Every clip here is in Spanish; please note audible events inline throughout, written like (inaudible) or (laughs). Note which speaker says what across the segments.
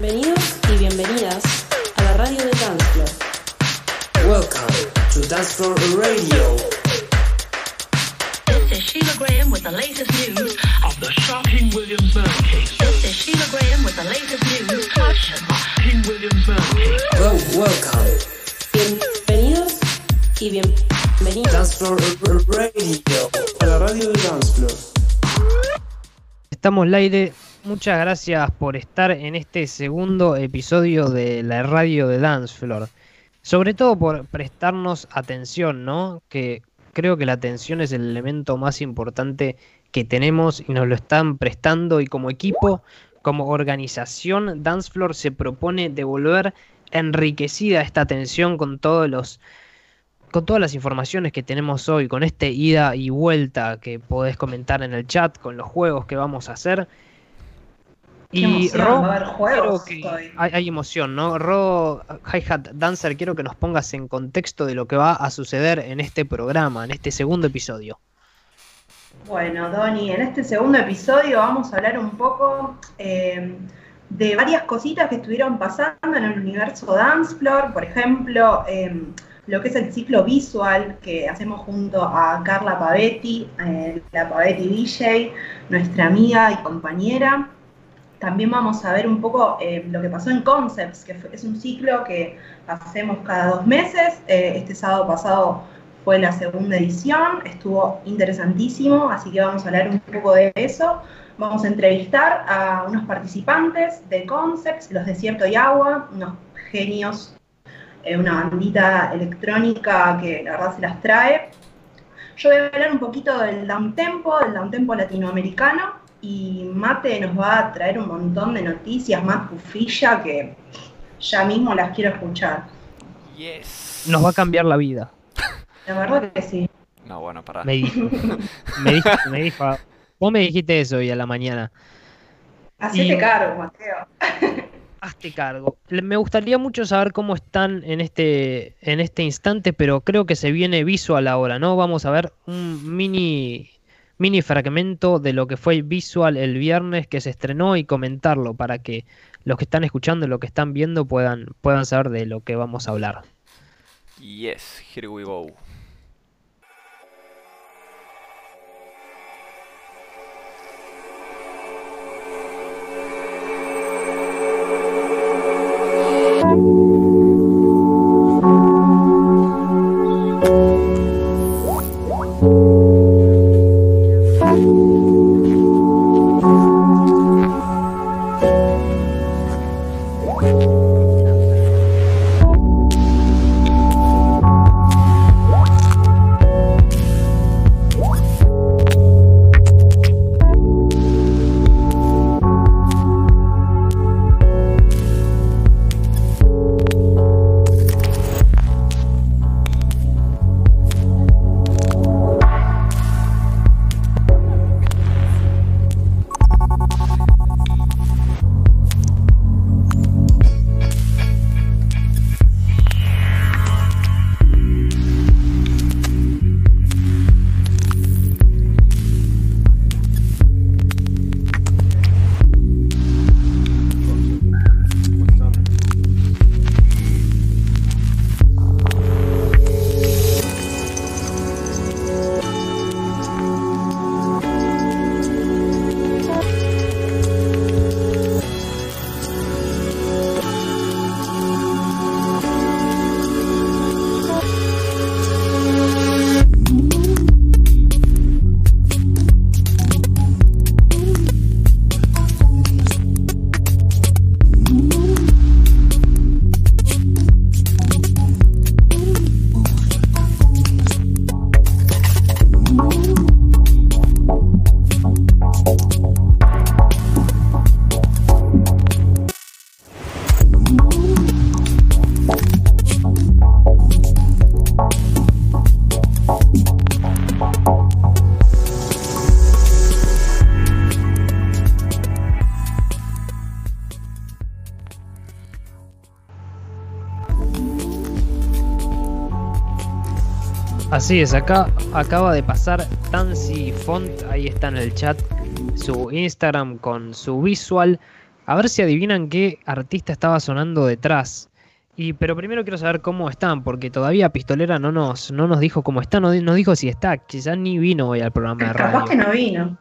Speaker 1: Bienvenidos y bienvenidas a la radio de Dancefloor.
Speaker 2: Welcome to Dance Floor Radio.
Speaker 3: This is Sheila Graham with the latest news of the shocking Williams murder case. This is Sheila Graham with the latest news of the shocking Williams murder case.
Speaker 2: Well, welcome.
Speaker 1: Bienvenidos y bienvenidas
Speaker 2: Dance Floor Radio.
Speaker 4: a la radio de Dancefloor.
Speaker 5: Estamos al aire. Muchas gracias por estar en este segundo episodio de la radio de Dancefloor. Sobre todo por prestarnos atención, ¿no? Que creo que la atención es el elemento más importante que tenemos y nos lo están prestando y como equipo, como organización, Dancefloor se propone devolver enriquecida esta atención con todos los con todas las informaciones que tenemos hoy, con este ida y vuelta que podés comentar en el chat, con los juegos que vamos a hacer. Y Ro,
Speaker 6: va a haber juegos
Speaker 5: quiero que-
Speaker 6: hoy.
Speaker 5: hay, hay emoción, ¿no? Ro, Hi-Hat Dancer, quiero que nos pongas en contexto de lo que va a suceder en este programa, en este segundo episodio.
Speaker 6: Bueno, Doni, en este segundo episodio vamos a hablar un poco eh, de varias cositas que estuvieron pasando en el universo Dancefloor, por ejemplo, eh, lo que es el ciclo visual que hacemos junto a Carla Pavetti, eh, la Pavetti DJ, nuestra amiga y compañera. También vamos a ver un poco eh, lo que pasó en Concepts, que es un ciclo que hacemos cada dos meses. Eh, este sábado pasado fue la segunda edición, estuvo interesantísimo, así que vamos a hablar un poco de eso. Vamos a entrevistar a unos participantes de Concepts, los Desierto y Agua, unos genios, eh, una bandita electrónica que la verdad se las trae. Yo voy a hablar un poquito del downtempo, del downtempo latinoamericano, y Mate nos va a traer un montón de noticias, Matt Pufilla, que ya mismo las quiero escuchar.
Speaker 7: Yes.
Speaker 5: Nos va a cambiar la vida.
Speaker 6: La verdad que sí.
Speaker 7: No, bueno, pará.
Speaker 5: Me dijo. (laughs) me dijo, me dijo. Vos me dijiste eso hoy a la mañana.
Speaker 6: Hacete
Speaker 5: Y-
Speaker 6: cargo, Mateo. (laughs)
Speaker 5: Hazte cargo. Me gustaría mucho saber cómo están en este, en este instante, pero creo que se viene visual ahora, ¿no? Vamos a ver un mini, mini fragmento de lo que fue visual el viernes que se estrenó y comentarlo para que los que están escuchando los que están viendo puedan, puedan saber de lo que vamos a hablar.
Speaker 7: Yes, here we go.
Speaker 5: Así es, acá acaba de pasar Tansy Font, ahí está en el chat, su Instagram con su visual. a ver si adivinan qué artista estaba sonando detrás. Y, pero primero quiero saber cómo están, porque todavía Pistolera no nos, no nos dijo cómo está, no nos dijo si está, quizás ni vino hoy al programa de
Speaker 6: Capaz que
Speaker 5: radio.
Speaker 6: no vino.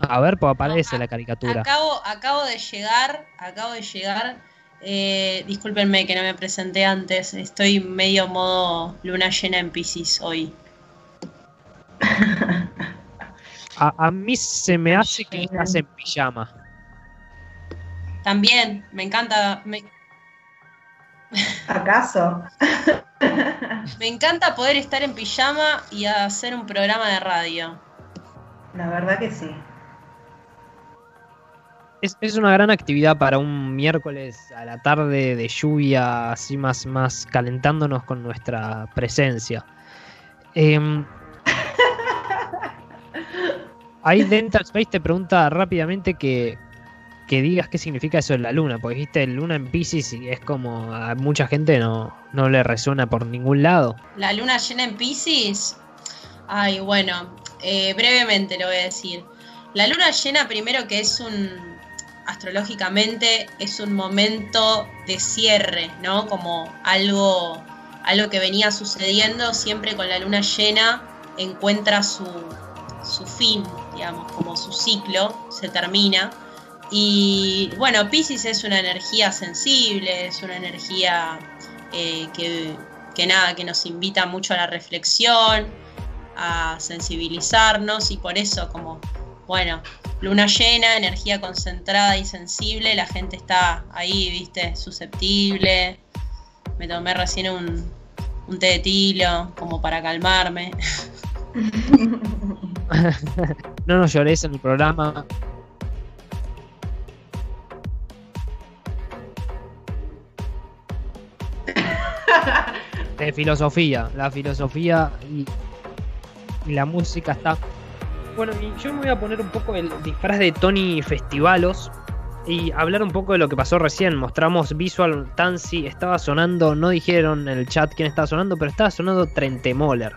Speaker 5: A ver, pues aparece
Speaker 4: No,
Speaker 5: la caricatura.
Speaker 4: Acabo, acabo de llegar, acabo de llegar. Eh, discúlpenme que no me presenté antes. Estoy medio modo luna llena en Pisces hoy.
Speaker 5: A, a mí se me hace que estás en pijama.
Speaker 4: También, me encanta, me,
Speaker 6: ¿Acaso? (laughs)
Speaker 4: me encanta poder estar en pijama y hacer un programa de radio.
Speaker 6: La verdad que sí.
Speaker 5: Es, es una gran actividad para un miércoles a la tarde de lluvia, así más, más calentándonos con nuestra presencia. Em, (laughs) ahí Dental Space te pregunta rápidamente que, que digas qué significa eso de la luna, porque dijiste luna en Pisces y es como a mucha gente no, no le resuena por ningún lado.
Speaker 4: La luna llena en Pisces. Ay, bueno, eh, brevemente lo voy a decir. La luna llena, primero que es un. Astrológicamente es un momento de cierre, ¿no? Como algo, algo que venía sucediendo, siempre con la luna llena encuentra su, su fin, digamos, como su ciclo se termina. Y bueno, Pisces es una energía sensible, es una energía eh, que, que nada, que nos invita mucho a la reflexión, a sensibilizarnos y por eso como, bueno, luna llena, energía concentrada y sensible, la gente está ahí, viste, susceptible. Me tomé recién un, un té de tilo como para calmarme. (laughs)
Speaker 5: No nos llores en el programa. (laughs) De filosofía, la filosofía y, y la música está. Bueno, y yo me voy a poner un poco el disfraz de Tony Festivalos y hablar un poco de lo que pasó recién. Mostramos Visual Tansy, estaba sonando, no dijeron en el chat quién estaba sonando, pero estaba sonando Trentemoller.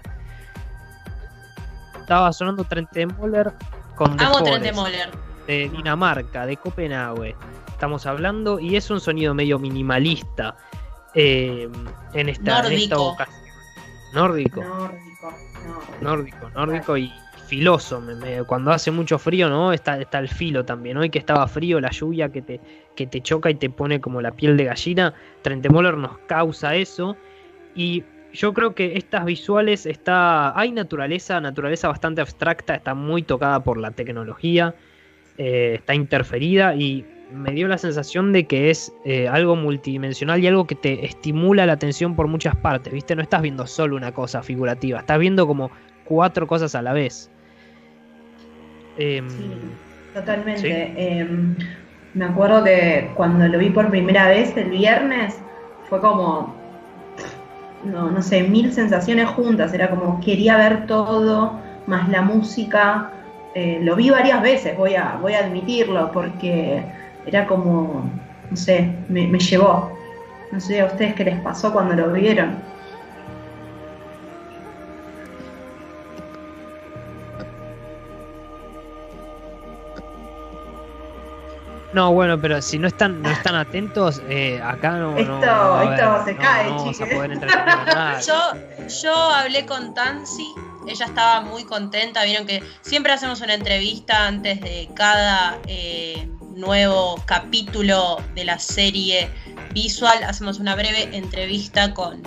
Speaker 5: Estaba sonando Trentemoller con The
Speaker 4: Amo Trentemoller.
Speaker 5: de Dinamarca, de Copenhague. Estamos hablando y es un sonido medio minimalista eh, en, esta, en esta ocasión. Nórdico
Speaker 6: Nórdico, nórdico.
Speaker 5: nórdico, nórdico y filoso. cuando hace mucho frío, ¿no? Está, está el filo también. Hoy que estaba frío, la lluvia que te, que te choca y te pone como la piel de gallina. Trentemoller nos causa eso. Y yo creo que estas visuales está. Hay naturaleza, naturaleza bastante abstracta, está muy tocada por la tecnología. eh, está interferida y me dio la sensación de que es eh, algo multidimensional y algo que te estimula la atención por muchas partes, ¿viste? No estás viendo solo una cosa figurativa, estás viendo como cuatro cosas a la vez. Em,
Speaker 6: Sí, totalmente.
Speaker 5: Sí.
Speaker 6: Em, me acuerdo que cuando lo vi por primera vez el viernes fue como, no, no sé, mil sensaciones juntas. Era como quería ver todo, más la música. Eh, lo vi varias veces, voy a, voy a admitirlo, porque era como, no sé, me, me llevó. No sé a ustedes qué les pasó cuando lo vieron.
Speaker 5: No, bueno, pero si no están, no están atentos, eh, acá no,
Speaker 6: Esto-
Speaker 5: no
Speaker 6: se
Speaker 5: no-
Speaker 6: cae,
Speaker 5: no vamos a
Speaker 6: chiques.
Speaker 5: poder entretener a (laughs) nadie.
Speaker 4: Yo, yo hablé con Tansi, ella estaba muy contenta, vieron que siempre hacemos una entrevista antes de cada eh, nuevo capítulo de la serie visual, hacemos una breve entrevista con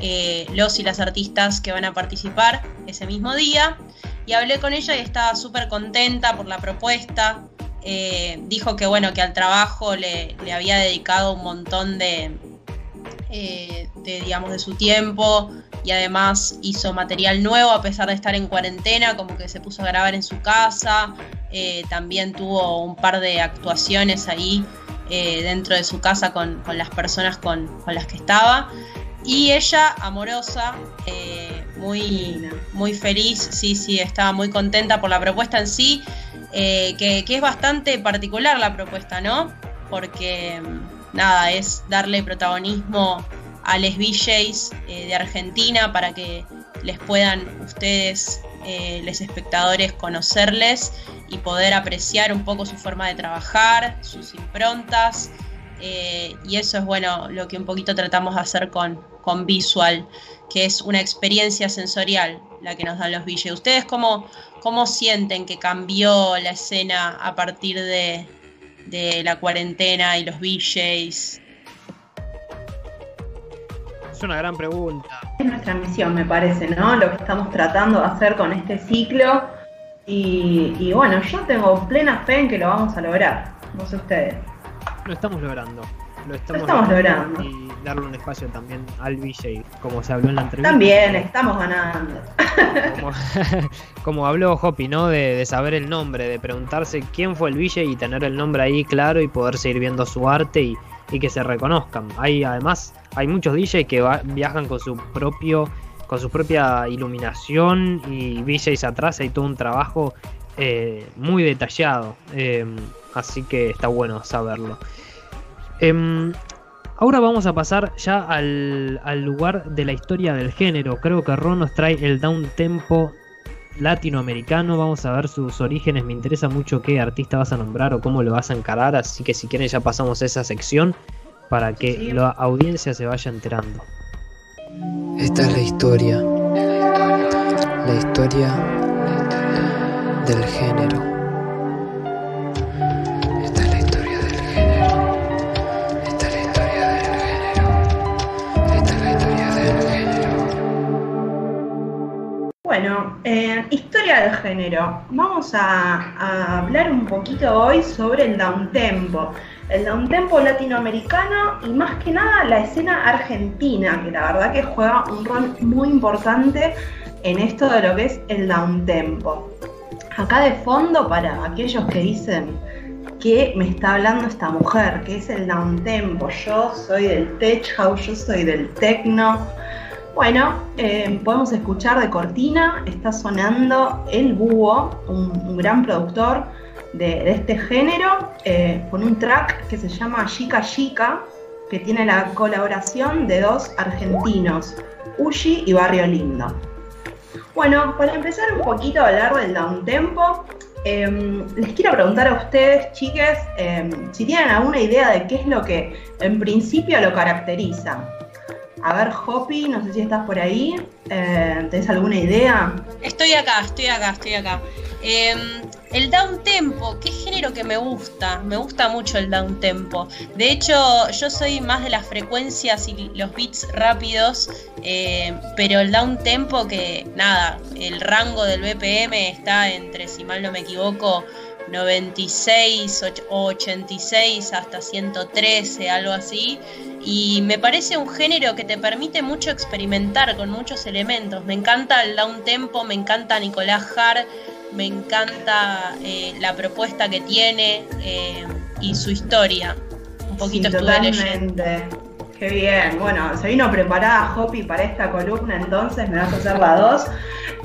Speaker 4: eh, los y las artistas que van a participar ese mismo día y hablé con ella y estaba súper contenta por la propuesta. Eh, dijo que bueno, que al trabajo le, le había dedicado un montón de, eh, de, digamos, de su tiempo y además hizo material nuevo a pesar de estar en cuarentena, como que se puso a grabar en su casa, eh, también tuvo un par de actuaciones ahí eh, dentro de su casa con, con las personas con, con las que estaba. Y ella, amorosa, muy, muy feliz, sí, sí, estaba muy contenta por la propuesta en sí, eh, que, es bastante particular la propuesta, ¿no? Porque mm, nada, es darle protagonismo a les VJs eh, de Argentina para que les puedan ustedes, eh, les espectadores, conocerles y poder apreciar un poco su forma de trabajar, sus improntas. y eso es bueno lo que un poquito tratamos de hacer con, con Visual, que es una experiencia sensorial la que nos dan los VJs. ¿Ustedes cómo, cómo sienten que cambió la escena a partir de, de la cuarentena y los VJs?
Speaker 5: Es una gran pregunta.
Speaker 6: Es nuestra misión, me parece, ¿no? Lo que estamos tratando de hacer con este ciclo. Y, y bueno, yo tengo plena fe en que lo vamos a lograr. No sé ustedes.
Speaker 5: Lo estamos logrando. Lo estamos,
Speaker 6: estamos logrando.
Speaker 5: Y darle un espacio también al VJ, como se habló en la entrevista.
Speaker 6: También estamos ganando.
Speaker 5: Como, (laughs) como habló Hoppy, ¿no? De, de saber el nombre, de preguntarse quién fue el VJ y tener el nombre ahí claro y poder seguir viendo su arte y, y que se reconozcan. Hay además, hay muchos DJs que va- viajan con su propio, con su propia iluminación y VJs atrás hay todo un trabajo eh, muy detallado. eh, así que está bueno saberlo. Em, ahora vamos a pasar ya al, al lugar de la historia del género. Creo que Ron nos trae el down tempo latinoamericano. Vamos a ver sus orígenes. Me interesa mucho qué artista vas a nombrar o cómo lo vas a encarar. Así que si quieren ya pasamos a esa sección para que
Speaker 6: Sí.
Speaker 5: la audiencia se vaya enterando.
Speaker 2: Esta es la historia. La historia del género.
Speaker 6: Bueno, eh, historia del género. Vamos a, a hablar un poquito hoy sobre el downtempo. El downtempo latinoamericano y más que nada la escena argentina, que la verdad que juega un rol muy importante en esto de lo que es el downtempo. Acá de fondo, para aquellos que dicen que me está hablando esta mujer, que es el downtempo, yo soy del tech house, yo soy del techno. Bueno, eh, podemos escuchar de cortina, está sonando El Búho, un, gran productor de, este género, eh, con un track que se llama Chica Chica, que tiene la colaboración de dos argentinos, Ushi y Barrio Lindo. Bueno, para empezar un poquito a hablar del downtempo, eh, les quiero preguntar a ustedes, chiques, eh, si tienen alguna idea de qué es lo que en principio lo caracteriza. A ver, Hoppy, no sé si estás por ahí. Eh, ¿Tenés alguna idea?
Speaker 4: Estoy acá, estoy acá, estoy acá. Eh, el down tempo, qué género que me gusta, me gusta mucho el down tempo. De hecho, yo soy más de las frecuencias y los beats rápidos, eh, pero el down tempo que nada, el rango del BPM está entre, si mal no me equivoco, 96 och- o 86 hasta 113, algo así. Y me parece un género que te permite mucho experimentar con muchos elementos. Me encanta el down tempo, me encanta Nicolás Har, me encanta eh, la propuesta que tiene eh, y su historia. Un poquito
Speaker 6: Sí,
Speaker 4: estuve leyendo.
Speaker 6: Qué bien. Bueno, se vino preparada Hoppy para esta columna, entonces me vas a hacer la dos.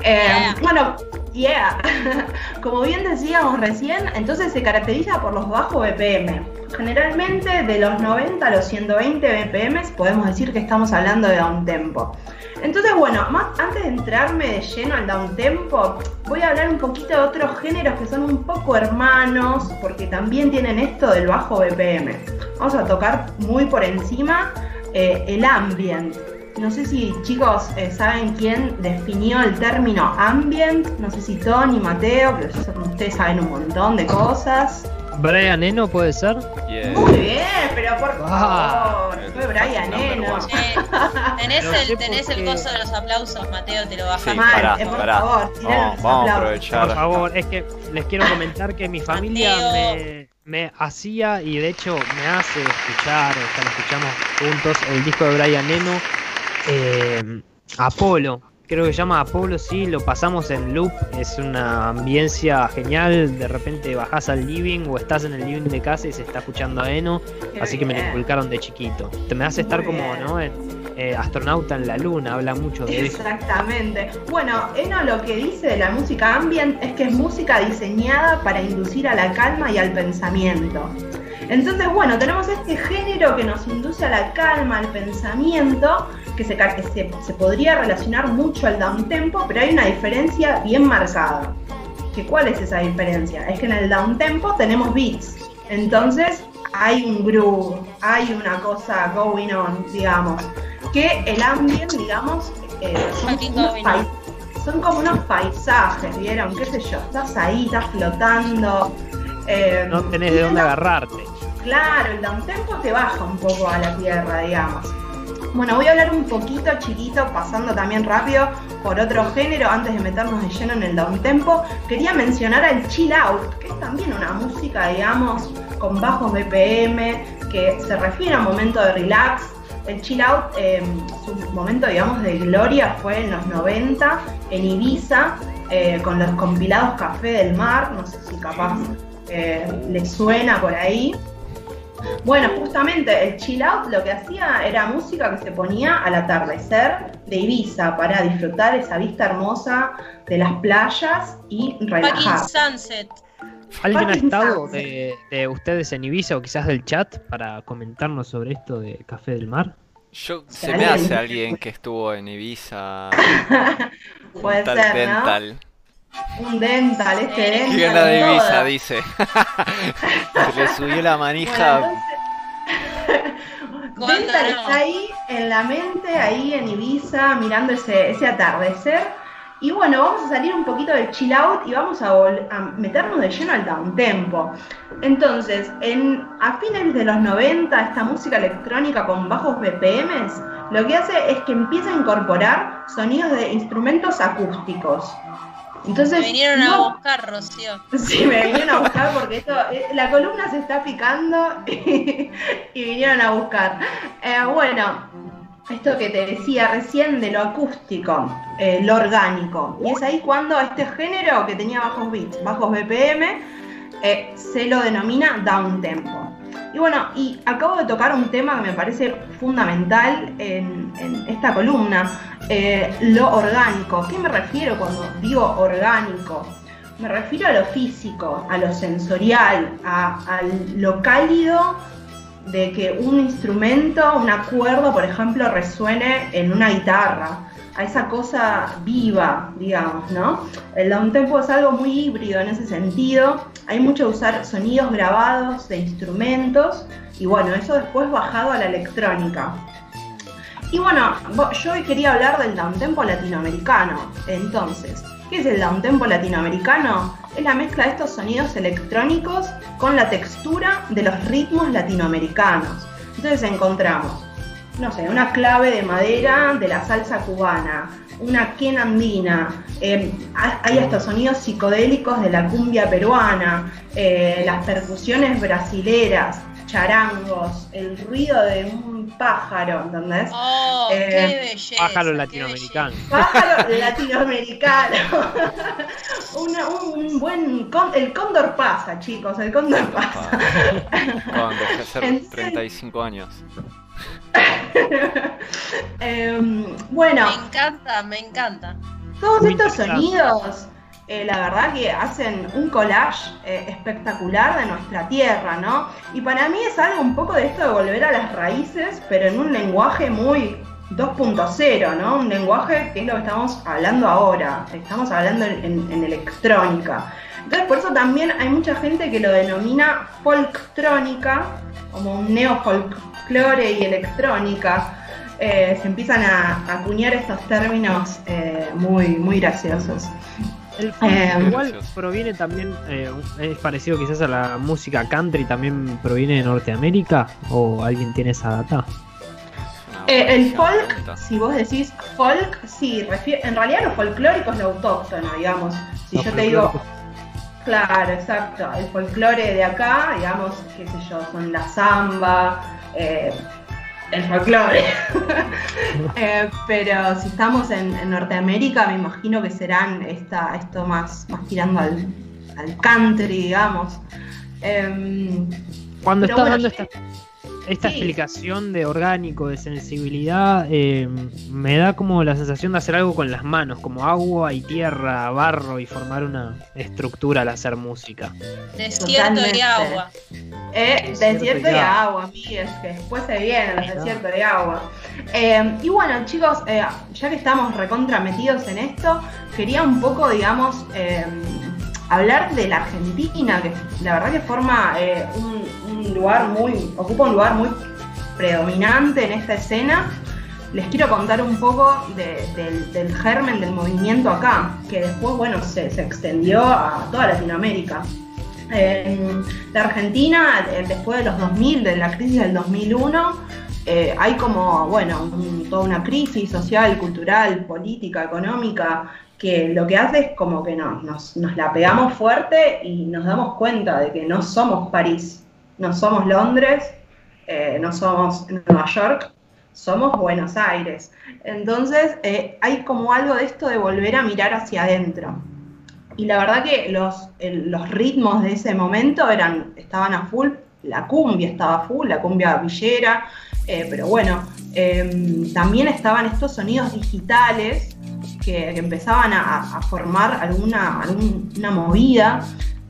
Speaker 6: Eh,
Speaker 4: Yeah.
Speaker 6: Bueno, yeah. (laughs) Como bien decíamos recién, entonces se caracteriza por los bajos BPM. Generalmente de los 90 a los 120 BPM podemos decir que estamos hablando de downtempo. Entonces, bueno, más antes de entrarme de lleno al downtempo, voy a hablar un poquito de otros géneros que son un poco hermanos, porque también tienen esto del bajo BPM. Vamos a tocar muy por encima eh, el ambient. No sé si chicos eh, saben quién definió el término ambient, no sé si Tony, Mateo, pero yo sé que ustedes saben un montón de cosas.
Speaker 5: Brian Eno puede ser.
Speaker 7: Yeah.
Speaker 6: Muy bien, pero por
Speaker 5: Ah.
Speaker 6: Fue Brian.
Speaker 4: Che, tenés, el, tenés el coso de los aplausos, Mateo, te lo
Speaker 7: Sí.
Speaker 6: Mal,
Speaker 7: pará,
Speaker 6: eh, por
Speaker 7: pará.
Speaker 6: favor,
Speaker 7: Vamos,
Speaker 6: los
Speaker 7: vamos a aprovechar.
Speaker 5: Por favor, es que les quiero comentar que mi familia me, me hacía y de hecho me hace escuchar, cuando escuchamos juntos el disco de Brian Eno, eh, Apolo. Creo que se llama Apolo, sí, lo pasamos en loop, es una ambiencia genial, de repente bajás al living o estás en el living de casa y se está escuchando a Eno,
Speaker 6: Qué
Speaker 5: así que me lo inculcaron de chiquito. Te me hace estar
Speaker 6: Muy
Speaker 5: como,
Speaker 6: bien.
Speaker 5: ¿no? En, eh, astronauta en la luna, habla mucho de eso.
Speaker 6: Exactamente. Bueno, Eno lo que dice de la música ambient es que es música diseñada para inducir a la calma y al pensamiento. Entonces, bueno, tenemos este género que nos induce a la calma, al pensamiento, que se, ca- que se, se podría relacionar mucho al downtempo, pero hay una diferencia bien marcada. que ¿cuál es esa diferencia? Es que en el down tempo tenemos beats. Entonces hay un groove, hay una cosa going on, digamos. Que el ambient, digamos, eh, unos son como unos paisajes, ¿vieron? ¿Qué sé yo? Estás ahí, estás flotando. eh,
Speaker 5: No tenés de dónde agarrarte.
Speaker 6: Claro, el downtempo te baja un poco a la tierra, digamos. Bueno, voy a hablar un poquito chiquito, pasando también rápido por otro género, antes de meternos de lleno en el downtempo. Quería mencionar al chill out, que es también una música, digamos, con bajos BPM, que se refiere a un momento de relax. El chill out, eh, su momento, digamos, de gloria fue en los 90, en Ibiza, eh, con los compilados Café del Mar, no sé si capaz eh, les suena por ahí. Bueno, justamente el chill out lo que hacía era música que se ponía al atardecer de Ibiza para disfrutar esa vista hermosa de las playas y relajar.
Speaker 4: Sunset.
Speaker 5: ¿Alguien ha estado de, de ustedes en Ibiza o quizás del chat para comentarnos sobre esto de Café del Mar?
Speaker 7: Yo, se me hace alguien que estuvo en Ibiza. (laughs)
Speaker 6: Puede
Speaker 7: un tal
Speaker 6: ser, ¿no?
Speaker 7: Dental.
Speaker 6: Un dental, este dental.
Speaker 7: Que gana de
Speaker 6: toda.
Speaker 7: Ibiza, dice. se (laughs) le subió la
Speaker 6: Bueno,
Speaker 7: manija.
Speaker 6: entonces,
Speaker 4: ¿Cuándo
Speaker 6: Dental
Speaker 4: no?
Speaker 6: está ahí en la mente, ahí en Ibiza, mirando ese, ese atardecer. Y bueno, vamos a salir un poquito del chill out y vamos a, a meternos de lleno al downtempo. Entonces, en, a fines de los 90, esta música electrónica con bajos BPMs, lo que hace es que empieza a incorporar sonidos de instrumentos acústicos. Entonces,
Speaker 4: Me vinieron a buscar, Rocío.
Speaker 6: Sí, me vinieron a buscar porque esto, eh, la columna se está picando (laughs) y, y vinieron a buscar. Eh, bueno, esto que te decía recién de lo acústico, eh, lo orgánico. Y es ahí cuando este género que tenía bajos beats, bajos BPM, eh, se lo denomina down tempo. Y bueno, y acabo de tocar un tema que me parece fundamental en, en esta columna, eh, lo orgánico. ¿Qué me refiero cuando digo orgánico? Me refiero a lo físico, a lo sensorial, a, lo cálido de que un instrumento, un acuerdo, por ejemplo, resuene en una guitarra, a esa cosa viva, digamos, ¿no? El downtempo es algo muy híbrido en ese sentido, hay mucho de usar sonidos grabados de instrumentos y bueno, eso después bajado a la electrónica. Y bueno, yo hoy quería hablar del downtempo latinoamericano. Entonces, ¿qué es el downtempo latinoamericano? Es la mezcla de estos sonidos electrónicos con la textura de los ritmos latinoamericanos. Entonces encontramos, no sé, una clave de madera de la salsa cubana, una quena andina, eh, ha- hay hasta sonidos psicodélicos de la cumbia peruana, eh, las percusiones brasileras, charangos, el ruido de un pájaro, ¿entendés?
Speaker 4: Oh,
Speaker 6: Eh,
Speaker 4: qué belleza.
Speaker 5: Pájaro
Speaker 4: qué
Speaker 5: latinoamericano.
Speaker 6: Pájaro (laughs) latinoamericano. (laughs) Una- un buen. con- el cóndor pasa, chicos, el cóndor pasa.
Speaker 7: Cuando dejé de ser
Speaker 6: ¿En serio?
Speaker 7: 35 años. (laughs)
Speaker 6: Em, bueno,
Speaker 4: Me encanta, me encanta.
Speaker 6: todos
Speaker 5: Muy
Speaker 6: estos sonidos, eh, la verdad que hacen un collage eh, espectacular de nuestra tierra, ¿no? Y para mí es algo un poco de esto de volver a las raíces, pero en un lenguaje muy 2.0, ¿no? Un lenguaje que es lo que estamos hablando ahora, estamos hablando en, electrónica. Entonces por eso también hay mucha gente que lo denomina folktrónica, como un neofolklore y electrónica. Eh, se empiezan a a acuñar estos términos muy, muy graciosos.
Speaker 5: El funk
Speaker 6: Eh,
Speaker 5: igual
Speaker 7: Gracioso.
Speaker 5: proviene también, eh, es parecido quizás a la música country, también proviene de Norteamérica, o alguien tiene esa data.
Speaker 6: Eh, el folk,
Speaker 7: pregunta.
Speaker 6: si vos decís folk, sí, en realidad lo folclórico es lo autóctono, digamos. Si yo te digo, claro, exacto, el folclore de acá, digamos, qué sé yo, son la samba, eh, el folclore. (laughs) Eh, pero si estamos en, en Norteamérica, me imagino que serán esta, esto más, más tirando al, al country, digamos. Em,
Speaker 5: Cuando
Speaker 6: Pero
Speaker 5: estás
Speaker 6: bueno,
Speaker 5: dando esta, esta
Speaker 6: sí.
Speaker 5: explicación de orgánico, de sensibilidad, eh, me da como la sensación de hacer algo con las manos, como agua y tierra, barro y formar una estructura al hacer música.
Speaker 4: Desierto
Speaker 6: Totalmente.
Speaker 4: y agua.
Speaker 6: Eh,
Speaker 5: Desierto
Speaker 6: desierto
Speaker 5: y
Speaker 6: de
Speaker 5: agua.
Speaker 6: agua, amigues, que después se los
Speaker 5: Ahí está.
Speaker 6: desiertos de agua. Eh, y bueno, chicos, eh, ya que estamos recontra metidos en esto, quería un poco, digamos, eh, hablar de la Argentina, que la verdad que forma eh, un, lugar muy, ocupa un lugar muy predominante en esta escena, les quiero contar un poco de- del, germen del movimiento acá, que después, bueno, se, extendió a toda Latinoamérica. En la Argentina, eh, después de los 2000, de la crisis del 2001, eh, hay como, bueno, un- toda una crisis social, cultural, política, económica, que lo que hace es como que no, nos, nos la pegamos fuerte y nos damos cuenta de que no somos París, no somos Londres, eh, no somos Nueva York, somos Buenos Aires. Entonces, eh, hay como algo de esto de volver a mirar hacia adentro. Y la verdad que los, los ritmos de ese momento eran, estaban a full, la cumbia estaba a full, la cumbia villera, eh, pero bueno, eh, también estaban estos sonidos digitales que, empezaban a, formar alguna, alguna movida,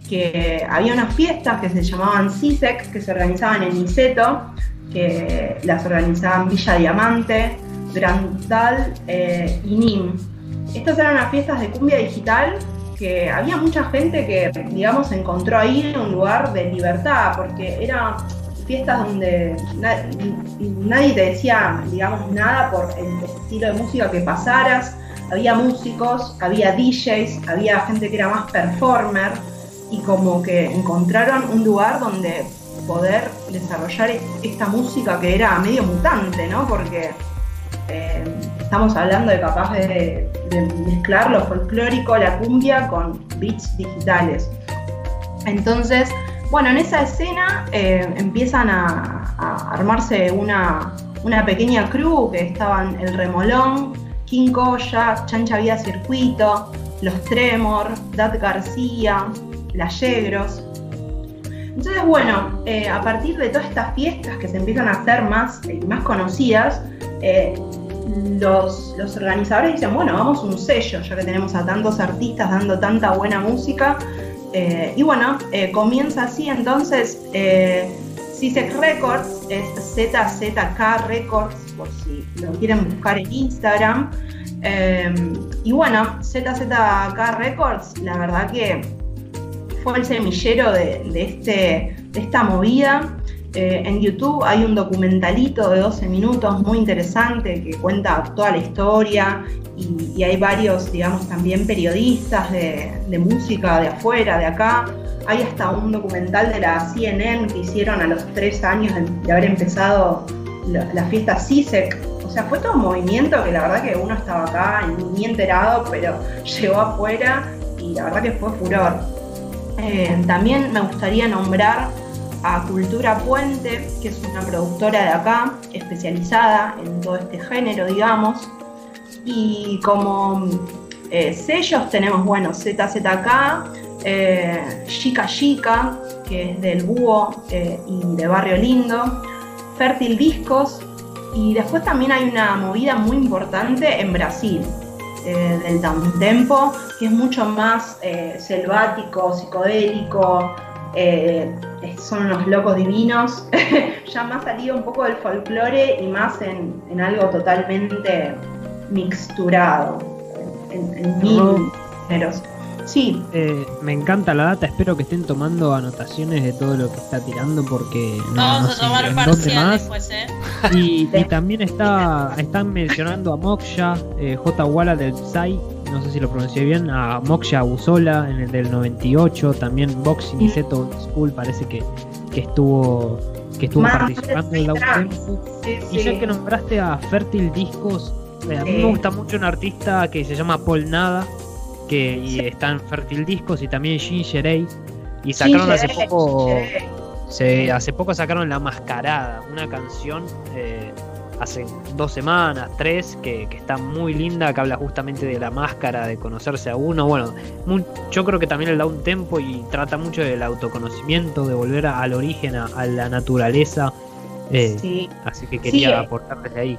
Speaker 6: que había unas fiestas que se llamaban CISEC, que se organizaban en Niceto, que las organizaban Villa Diamante, Grantal eh, y NIM. Estas eran unas fiestas de cumbia digital que había mucha gente que, digamos, encontró ahí un lugar de libertad, porque eran fiestas donde na- nadie te decía, digamos, nada por el estilo de música que pasaras. Había músicos, había DJs, había gente que era más performer y como que encontraron un lugar donde poder desarrollar esta música que era medio mutante, ¿no? Porque eh, estamos hablando de capaz de, de mezclar lo folclórico, la cumbia, con beats digitales. Entonces, bueno, en esa escena eh, empiezan a, armarse una, pequeña crew que estaban el Remolón, King Koya, Chancha Vía Circuito, Los Tremor, Dat García, Las Yegros. Entonces, bueno, eh, a partir de todas estas fiestas que se empiezan a hacer más y más conocidas, eh, los, los organizadores dicen, bueno, vamos un sello, ya que tenemos a tantos artistas dando tanta buena música. Eh, y bueno, eh, comienza así entonces eh, Records, es ZZK Records, por si lo quieren buscar en Instagram. Eh, y bueno, ZZK Records, la verdad que fue el semillero de, de este, de esta movida. Eh, en YouTube hay un documentalito de 12 minutos muy interesante que cuenta toda la historia y, hay varios, digamos, también periodistas de, música de afuera, de acá. Hay hasta un documental de la CNN que hicieron a los tres años de, haber empezado la, la fiesta CISEC. O sea, fue todo un movimiento que la verdad que uno estaba acá ni enterado, pero (laughs) llegó afuera y la verdad que fue furor. Eh, también me gustaría nombrar a Cultura Puente, que es una productora de acá, especializada en todo este género, digamos. Y como eh, sellos tenemos, bueno, ZZK, eh, Chica Chica, que es del Búho eh, y de Barrio Lindo, Fértil Discos, y después también hay una movida muy importante en Brasil, del downtempo, que es mucho más selvático, psicodélico, eh, son unos locos divinos, (laughs) ya más salido un poco del folclore y más en, en algo totalmente mixturado, en, en mil géneros. Sí,
Speaker 5: Eh, me encanta la data, espero que estén tomando anotaciones de todo lo que está tirando porque no,
Speaker 4: Vamos
Speaker 5: no
Speaker 4: a
Speaker 5: sé
Speaker 4: tomar
Speaker 5: en
Speaker 4: parcial
Speaker 5: dónde más.
Speaker 4: después, ¿eh?
Speaker 5: Y, y (laughs) también está están mencionando a Moksha, eh, J. Walla del Psy, no sé si lo pronuncié bien, a Moksha Busola en el del 98, también Boxing y Old School parece que, que estuvo que estuvo
Speaker 6: Más
Speaker 5: participando en la
Speaker 6: sí,
Speaker 5: Y ya que nombraste a Fértil Discos, eh, a mí me gusta mucho un artista que se llama Paul Nada, que y está en Fértil Discos y también Ginger Ale. Y sacaron hace poco, se, hace poco sacaron La Mascarada, una canción eh, hace dos semanas, tres, que, que está muy linda, que habla justamente de la máscara, de conocerse a uno. Bueno, mu- yo creo que también le da un tempo y trata mucho del autoconocimiento, de volver a- al origen, a, a la naturaleza. eh,
Speaker 6: Sí.
Speaker 5: Así que quería
Speaker 6: Sí, eh.
Speaker 5: aportar desde ahí.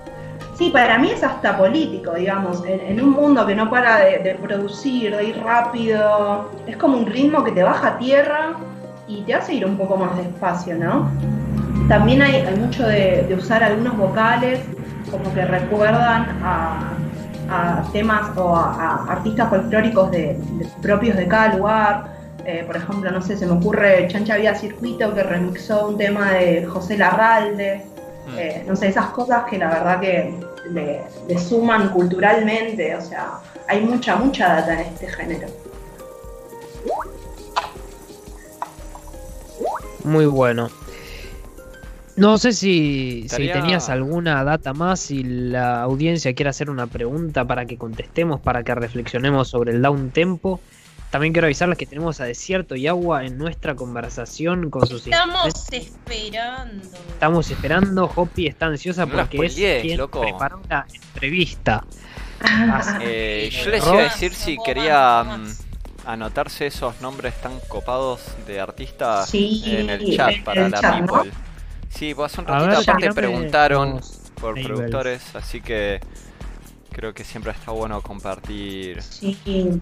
Speaker 6: Sí, para mí es hasta político, digamos, en, en un mundo que no para de, de producir, de ir rápido, es como un ritmo que te baja a tierra y te hace ir un poco más despacio, ¿no? También hay, hay mucho de, de usar algunos vocales como que recuerdan a, a temas o a, a artistas folclóricos de, de- propios de cada lugar. Eh, por ejemplo, no sé, se me ocurre Chancha Vía Circuito que remixó un tema de José Larralde.
Speaker 7: Mm.
Speaker 6: Eh, no sé, esas cosas que la verdad que le, le suman culturalmente, o sea, hay mucha, mucha data en este género.
Speaker 5: Muy bueno. No sé si, tenías alguna data más, si la audiencia quiere hacer una pregunta para que contestemos, para que reflexionemos sobre el down tempo. También quiero avisarles que tenemos a Desierto y Agua en nuestra conversación con sus
Speaker 4: Estamos esperando.
Speaker 5: Estamos esperando. Hoppy está ansiosa
Speaker 7: No
Speaker 5: porque es quien
Speaker 7: loco.
Speaker 5: preparó la entrevista. Así
Speaker 7: Eh,
Speaker 5: que,
Speaker 7: yo les iba a decir si quería
Speaker 4: más,
Speaker 7: mm, anotarse esos nombres tan copados de artistas
Speaker 6: Sí,
Speaker 7: en el chat para
Speaker 6: el
Speaker 7: la
Speaker 6: chat, ¿no?
Speaker 7: Sí, pues hace un ratito
Speaker 5: ver,
Speaker 7: aparte preguntaron
Speaker 5: los
Speaker 7: por
Speaker 5: labels.
Speaker 7: productores, así que creo que siempre está bueno compartir.
Speaker 6: Sí,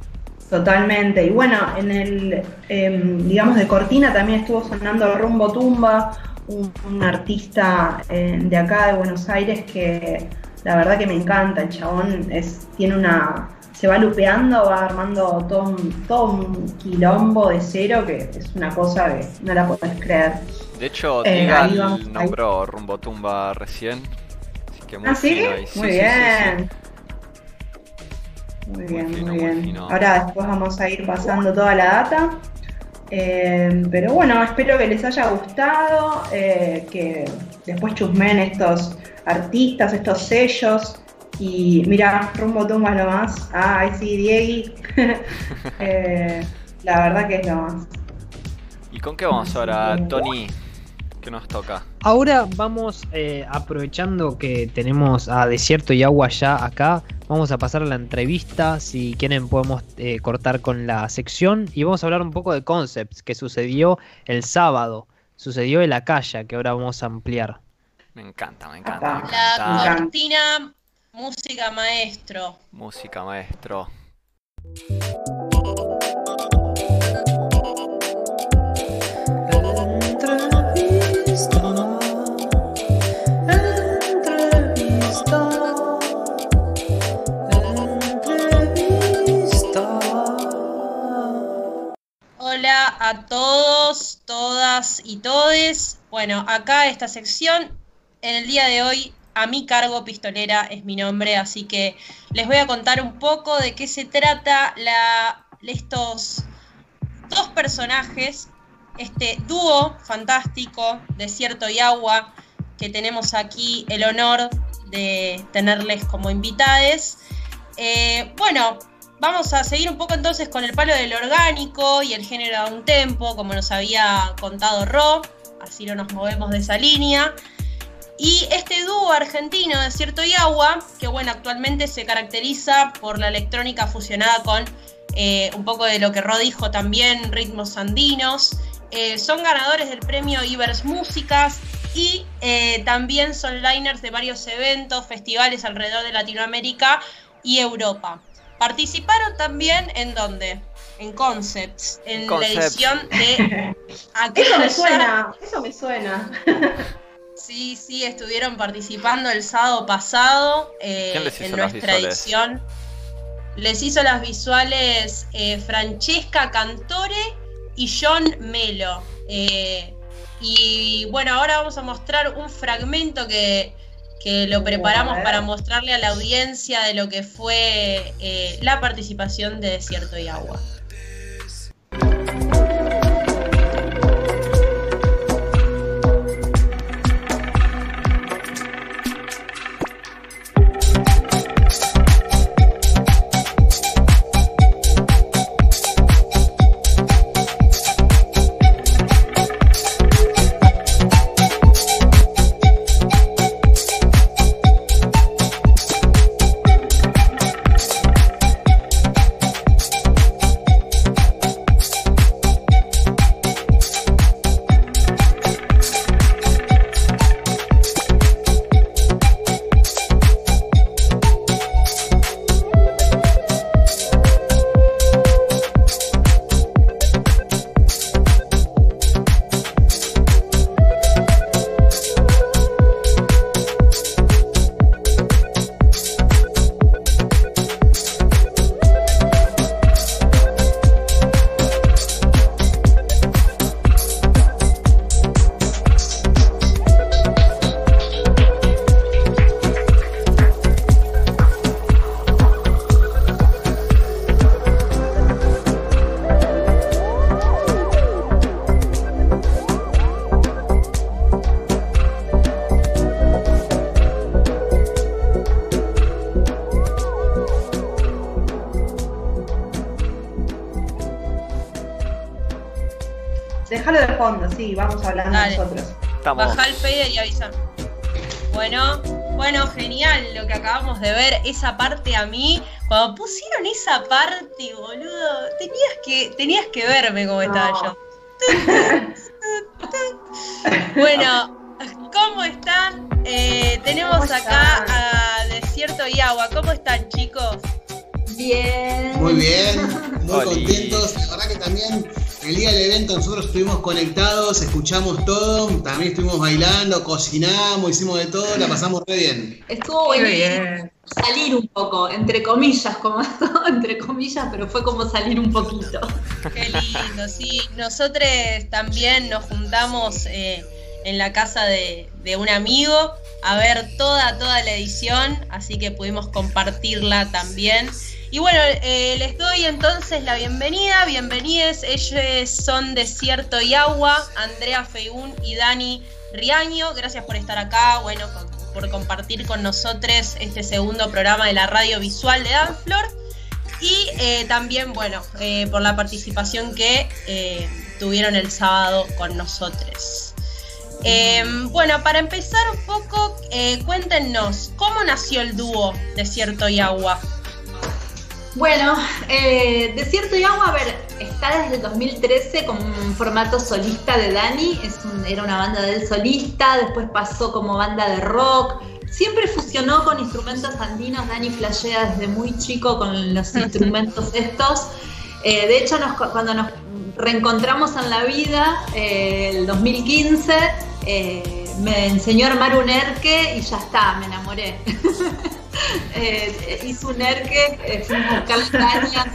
Speaker 6: totalmente. Y bueno, en el, em, digamos, de Cortina también estuvo sonando Rumbo Tumba, un, un artista eh, de acá de Buenos Aires que la verdad que me encanta. El chabón es, tiene una. Se va lupeando, va armando todo un, todo un quilombo de cero que es una cosa que no la podés creer.
Speaker 7: De hecho,
Speaker 6: Eh, ahí ahí.
Speaker 7: nombró Rumbo Tumba recién. Así que muy
Speaker 6: ¿Ah, sí?
Speaker 7: ahí.
Speaker 6: Muy
Speaker 7: sí, sí, sí.
Speaker 6: bien. Muy bien,
Speaker 7: fino,
Speaker 6: muy bien. Ahora después vamos a ir pasando toda la data. Eh, pero bueno, espero que les haya gustado, eh, que después chusmen estos artistas, estos sellos. Y mira, rumbo tumba lo más. Ay, sí, Diegui. (laughs) Eh, la verdad que es lo más.
Speaker 7: ¿Y con qué vamos ahora, Tony? ¿Qué nos toca?
Speaker 5: Ahora vamos, eh, aprovechando que tenemos a Desierto y Agua ya acá, vamos a pasar a la entrevista. Si quieren podemos eh, cortar con la sección y vamos a hablar un poco de concepts que sucedió el sábado. Sucedió en la calle, que ahora vamos a ampliar.
Speaker 7: Me encanta, me encanta. Me.
Speaker 4: La
Speaker 7: encanta.
Speaker 6: encanta.
Speaker 4: cortina música maestro.
Speaker 7: Música, maestro.
Speaker 4: Hola a todos, todas y todes. Bueno, acá esta sección, en el día de hoy, a mi cargo pistolera es mi nombre, así que les voy a contar un poco de qué se trata la, estos dos personajes, este dúo fantástico, Desierto y Agua, que tenemos aquí el honor de tenerles como invitades. Eh, bueno, Vamos a seguir un poco entonces con el palo del orgánico y el género a un tempo, como nos había contado Ro, así no nos movemos de esa línea. Y este dúo argentino, Desierto y Agua, que bueno, actualmente se caracteriza por la electrónica fusionada con eh, un poco de lo que Ro dijo también, ritmos andinos. Eh, son ganadores del premio Ibers Músicas y eh, también son liners de varios eventos, festivales alrededor de Latinoamérica y Europa. Participaron también en dónde? En Concepts, en la edición de (laughs)
Speaker 6: Eso me suena, eso me suena. (laughs)
Speaker 4: Sí, sí, estuvieron participando el sábado pasado eh,
Speaker 7: ¿Quién les hizo
Speaker 4: en nuestra edición. Les hizo las visuales eh, Francesca Cantore y John Melo. Eh, y bueno, ahora vamos a mostrar un fragmento que, que lo preparamos para mostrarle a la audiencia de lo que fue eh, la participación de Desierto y Agua.
Speaker 6: Sí, vamos hablando
Speaker 4: Dale.
Speaker 6: nosotros.
Speaker 7: Estamos.
Speaker 4: Baja el fader y avisa. Bueno, bueno, genial lo que acabamos de ver. Esa parte a mí, cuando pusieron esa parte, boludo, tenías que, tenías que verme cómo estaba
Speaker 6: No.
Speaker 4: yo. (laughs) Bueno, ¿cómo están? Eh, tenemos
Speaker 6: ¿Cómo
Speaker 4: acá
Speaker 6: están?
Speaker 4: a Desierto y Agua. ¿Cómo están, chicos?
Speaker 8: Bien.
Speaker 9: Muy bien, muy (laughs)
Speaker 7: Oli.
Speaker 9: contentos. La verdad que también el día del evento nosotros estuvimos conectados, escuchamos todo, también estuvimos bailando, cocinamos, hicimos de todo, la pasamos re bien.
Speaker 8: Estuvo buenísimo salir un poco, entre comillas, como (laughs) entre comillas, pero fue como salir un poquito.
Speaker 4: Qué lindo, sí. Nosotros también nos juntamos eh, en la casa de, de un amigo a ver toda, toda la edición, así que pudimos compartirla también. Y bueno, eh, les doy entonces la bienvenida, bienvenides, ellos son Desierto y Agua, Andrea Feigún y Dani Riaño, gracias por estar acá, bueno, por compartir con nosotros este segundo programa de la radio visual de Danflor. Y eh, también, bueno, eh, por la participación que tuvieron el sábado con nosotros. Eh, bueno, para empezar un poco, cuéntenos, ¿cómo nació el dúo Desierto y Agua?
Speaker 8: Bueno, eh, Desierto y Agua, a ver, está desde el 2013 con un formato solista de Dani, es un- era una banda del solista, después pasó como banda de rock, siempre fusionó con instrumentos andinos, Dani flashea desde muy chico con los instrumentos estos. Eh, de hecho, nos- cuando nos reencontramos en la vida, eh, el 2015, eh, me enseñó a armar un erque y ya está, me enamoré. (laughs) Eh, hizo un erque, eh, fuimos a buscar la caña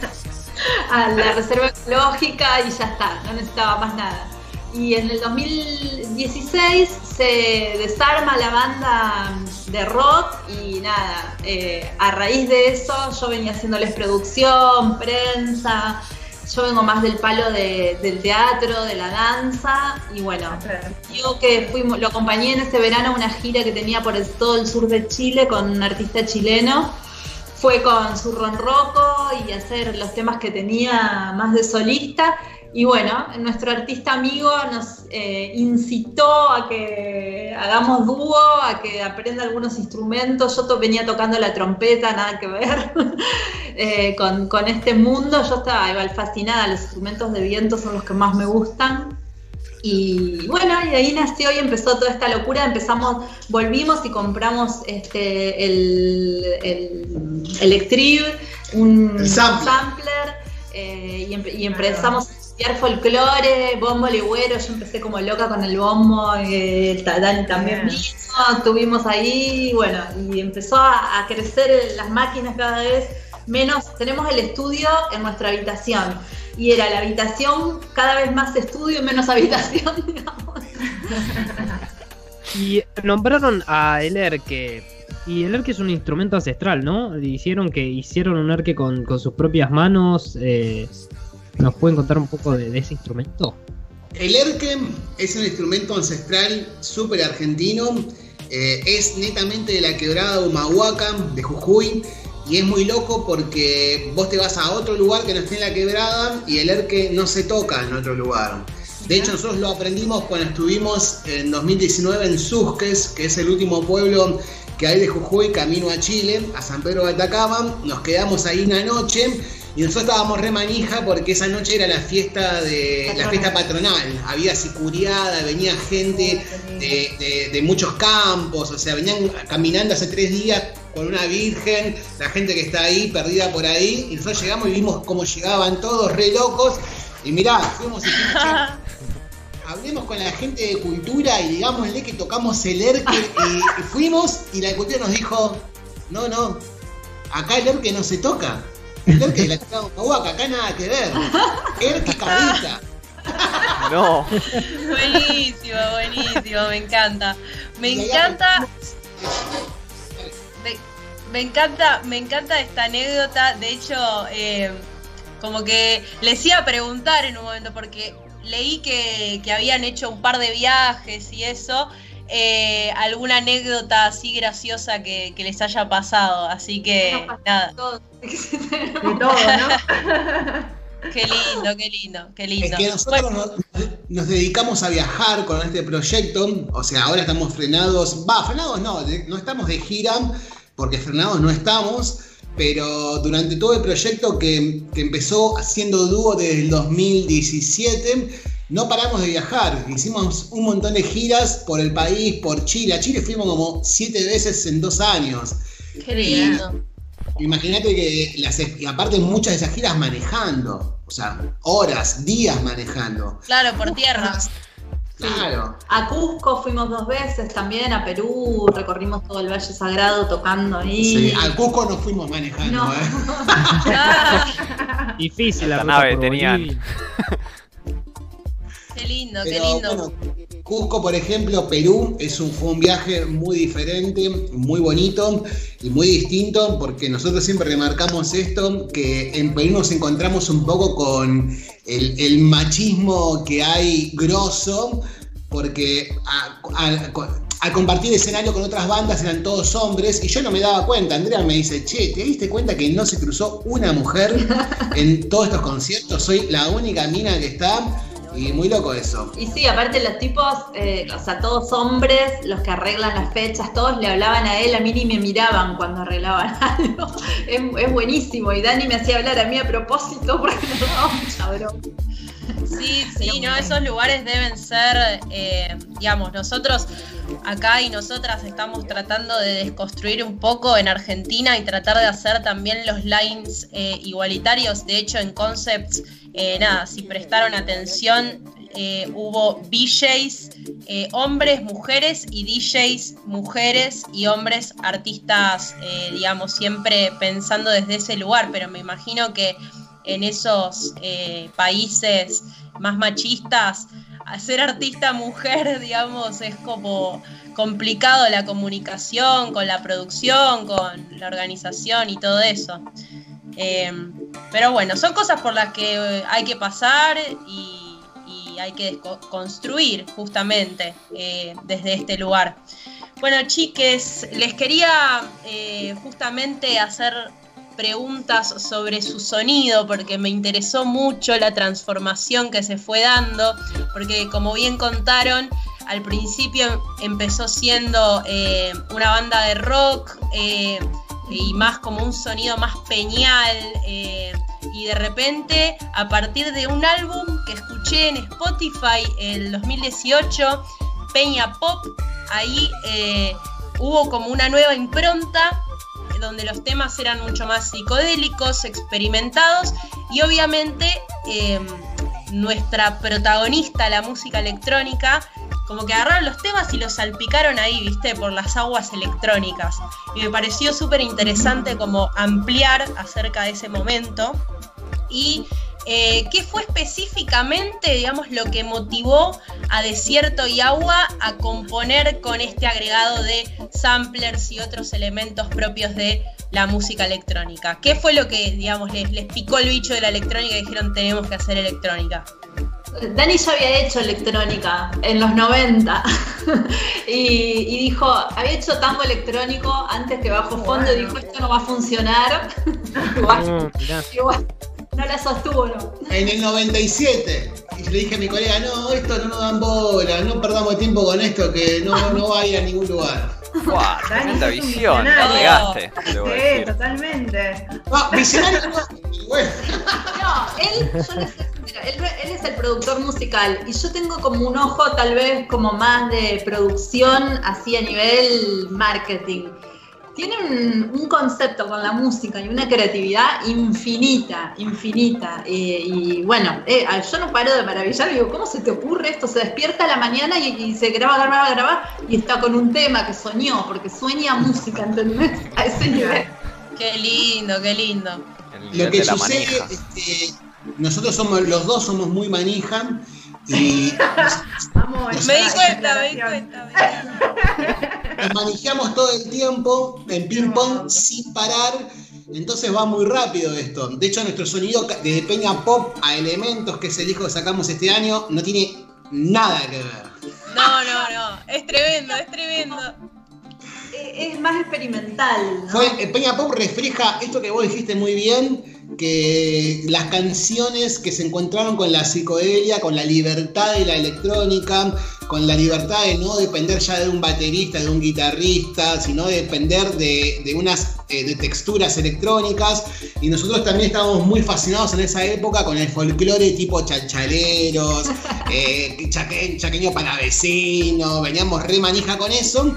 Speaker 8: a la reserva ecológica y ya está, no necesitaba más nada. Y en el 2016 se desarma la banda de rock y nada, eh, a raíz de eso yo venía haciéndoles producción, prensa, yo vengo más del palo de- del teatro, de la danza y bueno, yo que fuimos, lo acompañé en ese verano a una gira que tenía por el- todo el sur de Chile con un artista chileno. Fue con su ronroco y hacer los temas que tenía más de solista. Y bueno, nuestro artista amigo nos eh, incitó a que hagamos dúo, a que aprenda algunos instrumentos. Yo to- venía tocando la trompeta, nada que ver (laughs) eh, con, con este mundo. Yo estaba igual fascinada, los instrumentos de viento son los que más me gustan. Y bueno, y de ahí nació y empezó toda esta locura. Empezamos, volvimos y compramos este, el, el Electriv, un
Speaker 9: El sampler.
Speaker 8: sampler, eh, y, empe- y empezamos a estudiar folclore, bombo legüero. Yo empecé como loca con el bombo, eh, ta- Dani también vino, estuvimos ahí, bueno, y empezó a, a crecer las máquinas cada vez menos. Tenemos el estudio en nuestra habitación y era la habitación cada vez más estudio y menos (laughs) habitación, digamos.
Speaker 5: Y nombraron a el erque. Y el erque es un instrumento ancestral, ¿no? Hicieron que hicieron un erque con, con sus propias manos. eh, ¿Nos pueden contar un poco de, ese instrumento?
Speaker 9: El erque es un instrumento ancestral súper argentino, eh, es netamente de la quebrada de Humahuaca, de Jujuy, y es muy loco porque vos te vas a otro lugar que no esté en la quebrada y el erque no se toca en otro lugar. De hecho, nosotros lo aprendimos cuando estuvimos en 2019 en Susques, que es el último pueblo que hay de Jujuy, camino a Chile, a San Pedro de Atacama. Nos quedamos ahí una noche y nosotros estábamos re manija porque esa noche era la fiesta de la
Speaker 8: Patronal.
Speaker 9: fiesta patronal. Había sicuriada, venía gente de, de- de muchos campos, o sea, venían caminando hace tres días con una virgen, la gente que está ahí, perdida por ahí, y nosotros llegamos y vimos cómo llegaban todos re locos. Y mirá, fuimos y dijimos, "Che, (laughs) hablemos con la gente de cultura y digámosle que tocamos el erque y, fuimos y la cultura nos dijo, no, no, acá el erque no se toca. El erque de la ciudad de acá nada que ver. Erque cabrita.
Speaker 7: No.
Speaker 4: Buenísimo, buenísimo, me encanta. Me encanta, me, me encanta, me encanta esta anécdota. De hecho, eh, como que les iba a preguntar en un momento, porque leí que, que habían hecho un par de viajes y eso. Eh, alguna anécdota así graciosa que, que les haya pasado. Así que,
Speaker 8: No,
Speaker 4: nada.
Speaker 8: Todo. (laughs)
Speaker 6: De todo, ¿no? (laughs)
Speaker 4: Qué lindo, qué lindo, qué lindo.
Speaker 9: Es que nosotros
Speaker 4: Bueno,
Speaker 9: nos, nos dedicamos a viajar con este proyecto, o sea, ahora estamos frenados, va, frenados no, no estamos de gira, porque frenados no estamos, pero durante todo el proyecto que, que empezó haciendo dúo desde el 2017, no paramos de viajar, hicimos un montón de giras por el país, por Chile, a Chile fuimos como siete veces en dos años.
Speaker 4: qué lindo.
Speaker 9: Imagínate que las, y aparte muchas de esas giras manejando, o sea, horas, días manejando.
Speaker 4: Claro, por tierra.
Speaker 9: Claro.
Speaker 8: A Cusco fuimos dos veces también, a Perú, recorrimos todo el Valle Sagrado tocando ahí.
Speaker 9: Sí, al Cusco no fuimos manejando,
Speaker 8: No.
Speaker 9: ¿eh? (laughs)
Speaker 5: Difícil la ruta
Speaker 7: nave tenían.
Speaker 4: Qué lindo, qué lindo.
Speaker 9: bueno, Cusco, por ejemplo, Perú, es un, fue un viaje muy diferente, muy bonito y muy distinto, porque nosotros siempre remarcamos esto, que en Perú nos encontramos un poco con el, el machismo que hay grosso, porque a- a- al compartir escenario con otras bandas eran todos hombres y yo no me daba cuenta. Andrea me dice, che, ¿te diste cuenta que no se cruzó una mujer en todos estos conciertos? Soy la única mina que está y muy loco eso.
Speaker 8: Y sí, aparte los tipos, eh, o sea, todos hombres, los que arreglan las fechas, todos le hablaban a él, a mí ni me miraban cuando arreglaban (laughs) algo. Es, es buenísimo. Y Dani me hacía hablar a mí a propósito (laughs) porque nos daba mucha broma.
Speaker 4: Sí, sí, no, esos lugares deben ser, eh, digamos, nosotros acá y nosotras estamos tratando de desconstruir un poco en Argentina y tratar de hacer también los lines eh, igualitarios. De hecho, en Concepts, eh, nada, si prestaron atención, eh, hubo VJs, eh, hombres, mujeres y DJs, mujeres y hombres, artistas, digamos, siempre pensando desde ese lugar, pero me imagino que en esos países más machistas, ser artista mujer, (laughs) digamos, es como complicado la comunicación, con la producción, con la organización y todo eso. Eh, pero bueno, son cosas por las que eh, hay que pasar y, hay que construir justamente eh, desde este lugar. Bueno, chiques, les quería eh, justamente hacer preguntas sobre su sonido porque me interesó mucho la transformación que se fue dando, porque como bien contaron, al principio empezó siendo una banda de rock y más como un sonido más peñal. eh, y de repente, a partir de un álbum que escuché en Spotify el 2018, Peña Pop, ahí eh, hubo como una nueva impronta donde los temas eran mucho más psicodélicos, experimentados y obviamente eh, nuestra protagonista, la música electrónica, como que agarraron los temas y los salpicaron ahí, viste, por las aguas electrónicas. Y me pareció súper interesante como ampliar acerca de ese momento. Y eh, qué fue específicamente, digamos, lo que motivó a Desierto y Agua a componer con este agregado de samplers y otros elementos propios de la música electrónica. ¿Qué fue lo que, digamos, les, les picó el bicho de la electrónica y dijeron tenemos que hacer electrónica?
Speaker 8: Dani ya había hecho electrónica en los 90 (laughs) y, y dijo, había hecho tango electrónico antes que bajo fondo y dijo esto no va a funcionar. (laughs) Igual-
Speaker 5: Mm,
Speaker 8: igual no la sostuvo, ¿no?
Speaker 9: En el 97. Y le dije a mi colega, no, esto no nos dan bola, no perdamos tiempo con esto que no, no (laughs) va a ir a ningún lugar.
Speaker 6: Un
Speaker 7: visión, la pegaste,
Speaker 6: Sí,
Speaker 7: decir.
Speaker 6: totalmente.
Speaker 9: No, visionario no. Bueno,
Speaker 8: No, él, yo él, él es el productor musical y yo tengo como un ojo tal vez como más de producción así a nivel marketing. Tiene un, un concepto con la música y una creatividad infinita, infinita. Eh, y bueno, eh, yo no paro de maravillar, digo, ¿cómo se te ocurre esto? Se despierta a la mañana y, y se graba, graba, graba y está con un tema que soñó, porque sueña música, ¿entendés? A ese nivel.
Speaker 4: Qué lindo, qué lindo.
Speaker 9: Lo que sucede
Speaker 7: manija.
Speaker 9: Nosotros somos, los dos somos muy manija y
Speaker 6: Vamos,
Speaker 9: Me
Speaker 4: Me di cuenta, me di cuenta. me di cuenta.
Speaker 9: nos manejamos todo el tiempo en ping pong sin parar. Entonces va muy rápido esto. De hecho, nuestro sonido de Peña Pop a Elementos, que es el disco que sacamos este año, no tiene nada que ver.
Speaker 4: No, no, no. Es tremendo, es tremendo.
Speaker 8: Es más experimental, ¿no?
Speaker 9: Fue, eh, Peña Pop refleja esto que vos dijiste muy bien, que las canciones que se encontraron con la psicodelia, con la libertad de la electrónica, con la libertad de no depender ya de un baterista, de un guitarrista, sino de depender de, de unas eh, de texturas electrónicas. Y nosotros también estábamos muy fascinados en esa época con el folclore tipo chachaleros, (laughs) eh, chaque- chaqueño palavecino, veníamos re manija con eso.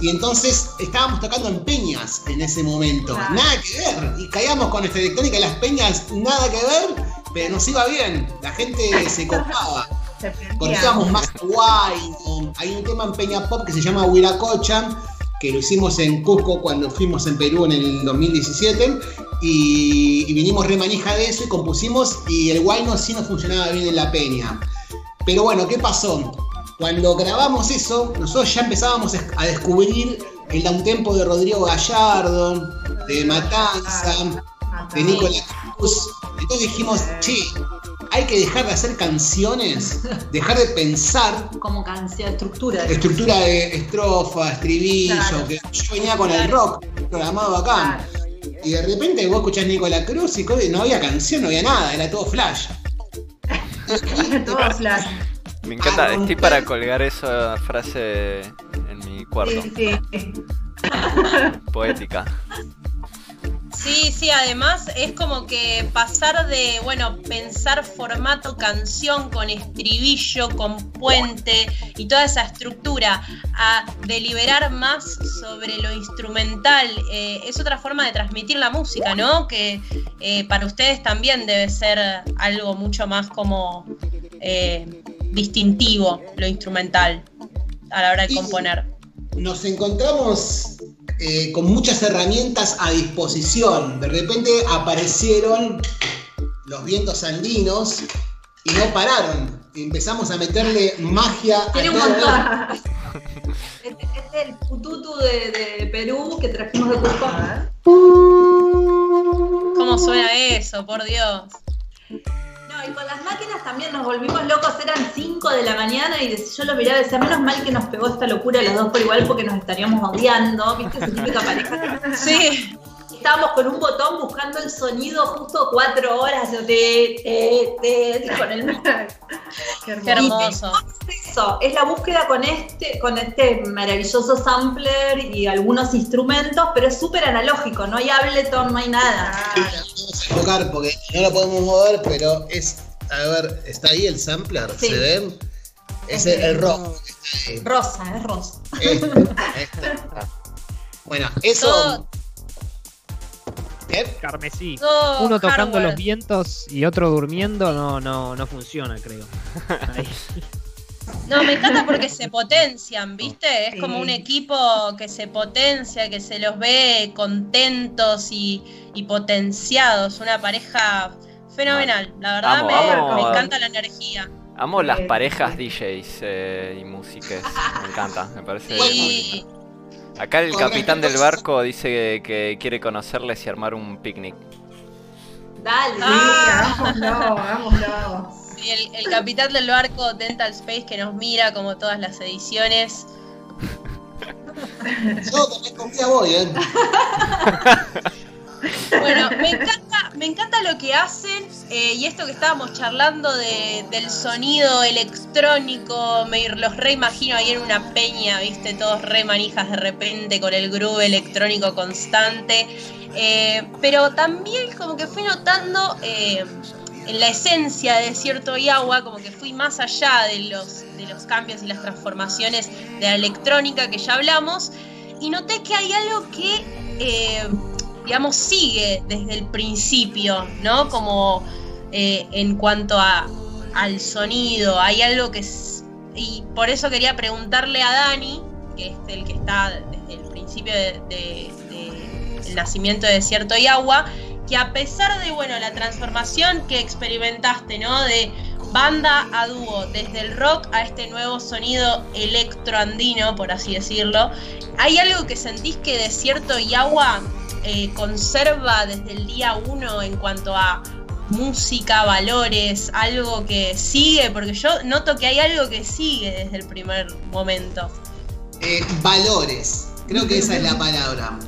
Speaker 9: Y entonces estábamos tocando en peñas en ese momento.
Speaker 6: Claro.
Speaker 9: Nada que ver. Y caíamos con nuestra electrónica en las peñas, nada que ver, pero nos iba bien. La gente se copaba. (laughs) Conocíamos más guay. Hay un tema en Peña Pop que se llama Huiracocha, que lo hicimos en Cusco cuando fuimos en Perú en el 2017. Y, y vinimos re manija de eso y compusimos. Y el guay no sí no funcionaba bien en la peña. Pero bueno, ¿qué pasó? Cuando grabamos eso, nosotros ya empezábamos a descubrir el downtempo de Rodrigo Gallardo, de Matanza, de Nicolás Cruz. Entonces dijimos, che, hay que dejar de hacer canciones, dejar de pensar
Speaker 8: Como canción, estructura.
Speaker 9: estructura de estrofa, estribillo,
Speaker 6: Claro.
Speaker 9: que yo venía con el rock programado acá. Y de repente vos escuchás Nicolás Cruz y no había canción, no había nada, era todo flash. (laughs)
Speaker 6: Todo flash.
Speaker 7: Me encanta, estoy para colgar esa frase en mi cuarto.
Speaker 6: Sí, sí. (laughs)
Speaker 7: Poética.
Speaker 4: Sí, sí, además es como que pasar de, bueno, pensar formato canción con estribillo, con puente y toda esa estructura, a deliberar más sobre lo instrumental, eh, es otra forma de transmitir la música, ¿no? Que eh, para ustedes también debe ser algo mucho más como eh, distintivo, lo instrumental, a la hora de
Speaker 9: Y-
Speaker 4: componer.
Speaker 9: Nos encontramos eh, con muchas herramientas a disposición. De repente aparecieron los vientos andinos y no pararon. Empezamos a meterle magia a
Speaker 8: Tiene un montón. (laughs) Este este es el pututu de, de Perú que trajimos de Cusco.
Speaker 4: ¿Cómo suena eso, por Dios?
Speaker 8: Y con las máquinas también nos volvimos locos, eran 5 de la mañana y yo lo miraba y decía, menos mal que nos pegó esta locura los dos por igual porque nos estaríamos odiando, ¿viste? Esa típica pareja.
Speaker 4: Sí.
Speaker 8: Estábamos con un botón buscando el sonido justo cuatro horas, con el (laughs)
Speaker 6: Qué hermoso.
Speaker 8: Eso, es la búsqueda con este, con este maravilloso sampler y algunos instrumentos, pero es súper analógico, no hay Ableton, no hay nada.
Speaker 6: Claro.
Speaker 9: Vamos a tocar porque no lo podemos mover, pero es. A ver, ¿está ahí el sampler?
Speaker 8: Sí.
Speaker 9: ¿Se ve? Es el, el rojo. que está ahí.
Speaker 8: Rosa, es rosa.
Speaker 9: Este, este. (laughs) Bueno, eso.
Speaker 4: Todo-
Speaker 9: ¿Eh?
Speaker 5: Carmesí. Uno tocando
Speaker 4: hardware.
Speaker 5: los vientos y otro durmiendo no, no, no funciona, creo. (laughs) Ahí.
Speaker 4: No, me encanta porque se potencian, ¿viste? Es como un equipo que se potencia, que se los ve contentos y, y potenciados. Una pareja fenomenal. La verdad
Speaker 7: Amo,
Speaker 4: me,
Speaker 7: amo.
Speaker 4: me encanta la energía.
Speaker 7: Amo las parejas. DJs eh, y músicas. Me encanta, me parece
Speaker 4: Sí.
Speaker 7: muy. Acá el capitán del barco dice que, que quiere conocerles y armar un picnic.
Speaker 8: Dale.
Speaker 6: Sí,
Speaker 4: Ah.
Speaker 6: hagámoslo.
Speaker 4: Sí, el, el capitán del barco Dental Space que nos mira como todas las ediciones.
Speaker 9: Yo también confía voy, ¿eh? (laughs)
Speaker 4: Bueno, me encanta, me encanta lo que hacen eh, y esto que estábamos charlando de- del sonido electrónico, me los reimagino ahí en una peña, viste, todos re manijas de repente con el groove electrónico constante, Eh, pero también como que fui notando eh, en la esencia de Desierto y Agua, como que fui más allá de los, de los cambios y las transformaciones de la electrónica que ya hablamos, y noté que hay algo que... digamos, sigue desde el principio, ¿no? Como eh, en cuanto a, al sonido, hay algo que. Y por eso quería preguntarle a Dani, que es el que está desde el principio de, de- de nacimiento de Desierto y Agua, que a pesar de, bueno, la transformación que experimentaste, ¿no? De banda a dúo, desde el rock a este nuevo sonido electroandino, por así decirlo, ¿hay algo que sentís que Desierto y Agua eh, conserva desde el día uno en cuanto a música, valores, algo que sigue? Porque yo noto que hay algo que sigue desde el primer momento.
Speaker 9: Eh, valores. Creo que esa es la palabra.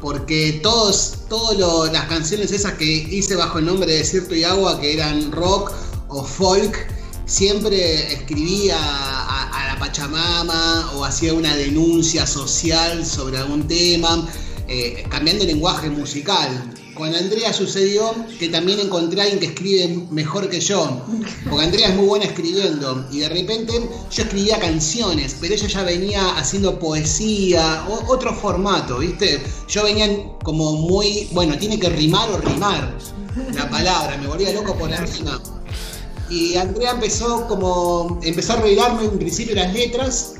Speaker 9: Porque todos, todas las canciones esas que hice bajo el nombre de Desierto y Agua, que eran rock o folk, siempre escribía a, a la Pachamama o hacía una denuncia social sobre algún tema, eh, cambiando el lenguaje musical. Con Andrea sucedió que también encontré a alguien que escribe mejor que yo, porque Andrea es muy buena escribiendo, y de repente yo escribía canciones, pero ella ya venía haciendo poesía, o, otro formato, ¿viste? Yo venía como muy, bueno, tiene que rimar o rimar la palabra, me volvía loco por la rima. Y Andrea empezó como, empezó a revelarme en principio las letras,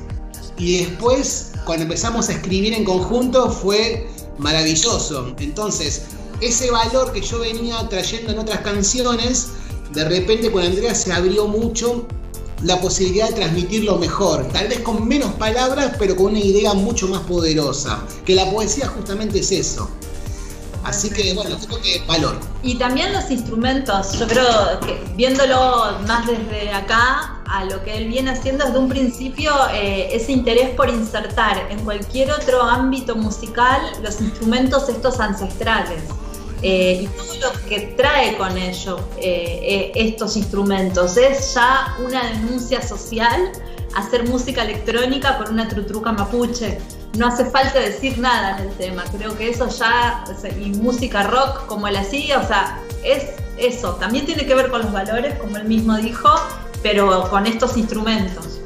Speaker 9: y después, cuando empezamos a escribir en conjunto, fue maravilloso. Entonces, ese valor que yo venía trayendo en otras canciones, de repente con Andrea se abrió mucho la posibilidad de transmitirlo mejor, tal vez con menos palabras, pero con una idea mucho más poderosa, que la poesía justamente es eso. Así que bueno, creo que valor.
Speaker 8: Y también los instrumentos, yo creo que viéndolo más desde acá, a lo que él viene haciendo desde un principio, eh, ese interés por insertar en cualquier otro ámbito musical los instrumentos estos ancestrales. Eh, y todo lo que trae con ello eh, estos instrumentos. Es ya una denuncia social hacer música electrónica con una trutruca mapuche. No hace falta decir nada en el tema, creo que eso ya, y música rock como él hacía, o sea, es eso. También tiene que ver con los valores, como él mismo dijo, pero con estos instrumentos.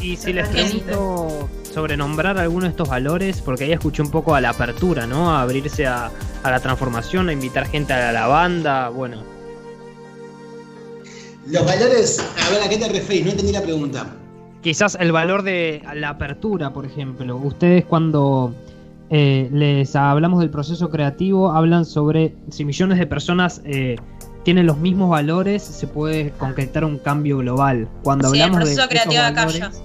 Speaker 5: Y si les pregunto sobre nombrar alguno de estos valores, porque ahí escuché un poco a la apertura, ¿no? A abrirse a, a la transformación, a invitar gente a la banda, bueno.
Speaker 9: Los valores, a ver, ¿a qué te referís? No entendí la pregunta.
Speaker 5: Quizás el valor de la apertura, por ejemplo. Ustedes cuando eh, les hablamos del proceso creativo, hablan sobre si millones de personas eh, tienen los mismos valores, se puede concretar un cambio global. Cuando
Speaker 4: Sí, el
Speaker 5: hablamos
Speaker 4: proceso
Speaker 5: de esos
Speaker 4: creativo de
Speaker 5: valores,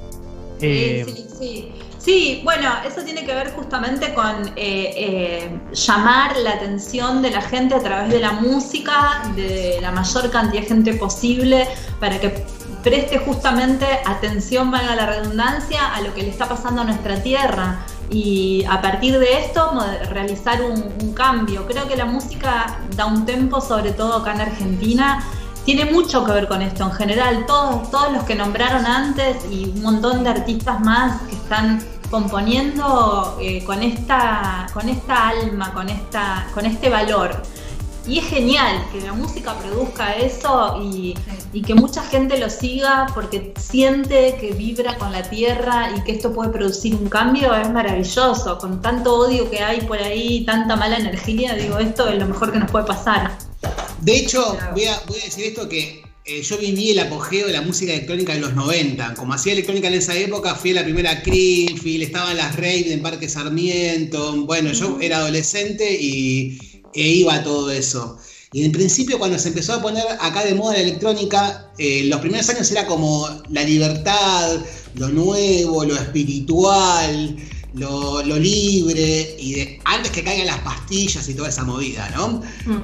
Speaker 5: eh,
Speaker 8: Sí, sí, sí. Sí, bueno, eso tiene que ver justamente con eh, eh, llamar la atención de la gente a través de la música, de la mayor cantidad de gente posible, para que preste justamente atención, valga la redundancia, a lo que le está pasando a nuestra tierra. Y a partir de esto realizar un, un cambio. Creo que la música da un tempo, sobre todo acá en Argentina, tiene mucho que ver con esto en general. Todos, todos los que nombraron antes y un montón de artistas más que están componiendo eh, con, esta, con esta alma, con, esta, con este valor. Y es genial que la música produzca eso y, y que mucha gente lo siga porque siente que vibra con la tierra y que esto puede producir un cambio, es maravilloso. Con tanto odio que hay por ahí, tanta mala energía, digo, esto es lo mejor que nos puede pasar.
Speaker 9: De hecho, voy a, voy a decir esto que eh, yo viví el apogeo de la música electrónica en los 90. Como hacía electrónica en esa época, fui a la primera Creamfield, estaban las raves en Parque Sarmiento. Bueno, yo era adolescente y e iba todo eso. Y en principio cuando se empezó a poner acá de moda la electrónica, eh, los primeros años era como la libertad, lo nuevo, lo espiritual, lo, lo libre, y de- antes que caigan las pastillas y toda esa movida, ¿no?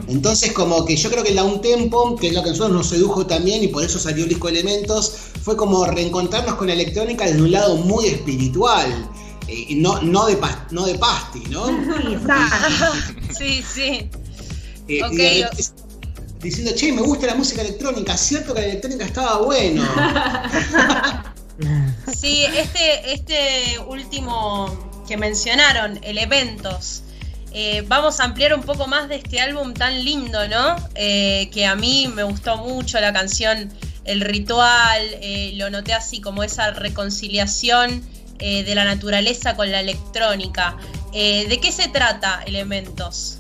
Speaker 9: Entonces como que yo creo que la un tempo, que es lo que a nosotros nos sedujo también y por eso salió el disco Elementos, fue como reencontrarnos con la electrónica desde un lado muy espiritual. Eh, y no, no, de no de pasti, ¿no? (laughs)
Speaker 4: Sí, sí.
Speaker 9: Eh, diciendo, che, me gusta la música electrónica, cierto que la electrónica estaba bueno. (laughs)
Speaker 4: Sí, este, este último que mencionaron, Elementos. eh, vamos a ampliar un poco más de este álbum tan lindo, ¿no? Eh, que a mí me gustó mucho la canción El Ritual, eh, lo noté así como esa reconciliación eh, de la naturaleza con la electrónica. Eh, ¿De qué se trata Elementos?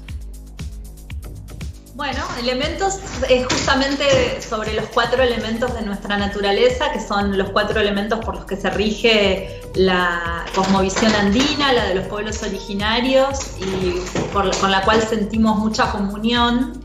Speaker 8: Bueno, elementos es justamente sobre los cuatro elementos de nuestra naturaleza, que son los cuatro elementos por los que se rige la cosmovisión andina, la de los pueblos originarios y con la cual sentimos mucha comunión.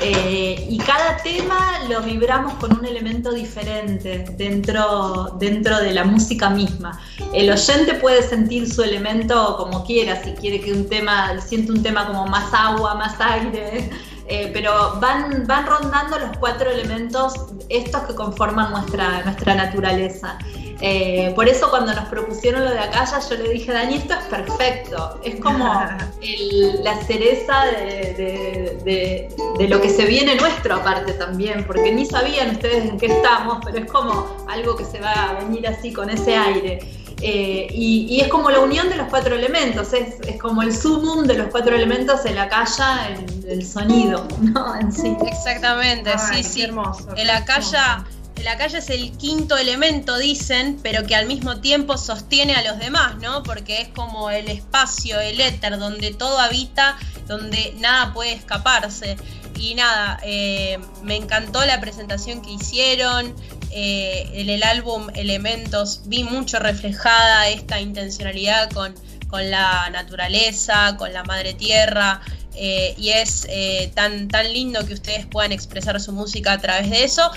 Speaker 8: Eh, y cada tema lo vibramos con un elemento diferente dentro, dentro de la música misma. El oyente puede sentir su elemento como quiera, si quiere que un tema, siente un tema como más agua, más aire, (laughs) eh, pero van, van rondando los cuatro elementos, estos que conforman nuestra, nuestra naturaleza. Eh, por eso cuando nos propusieron lo de Acaya, yo le dije, Dani, esto es perfecto. Es como (laughs) el- la cereza de, de- de- de lo que se viene nuestro aparte también, porque ni sabían ustedes en qué estamos, pero es como algo que se va a venir así con ese aire. Eh, y, y es como la unión de los cuatro elementos, es, es como el sumum de los cuatro elementos de la calla, el, el sonido, (laughs) ¿no? En sí.
Speaker 4: Exactamente,
Speaker 6: Ay,
Speaker 4: sí, sí.
Speaker 6: hermoso,
Speaker 4: El acaya, el acaya es el quinto elemento, dicen, pero que al mismo tiempo sostiene a los demás, ¿no? Porque es como el espacio, el éter, donde todo habita, donde nada puede escaparse. Y nada, eh, me encantó la presentación que hicieron. eh, en el álbum Elementos vi mucho reflejada esta intencionalidad con, con la naturaleza, con la madre tierra. eh, y es tan, tan lindo que ustedes puedan expresar su música a través de eso.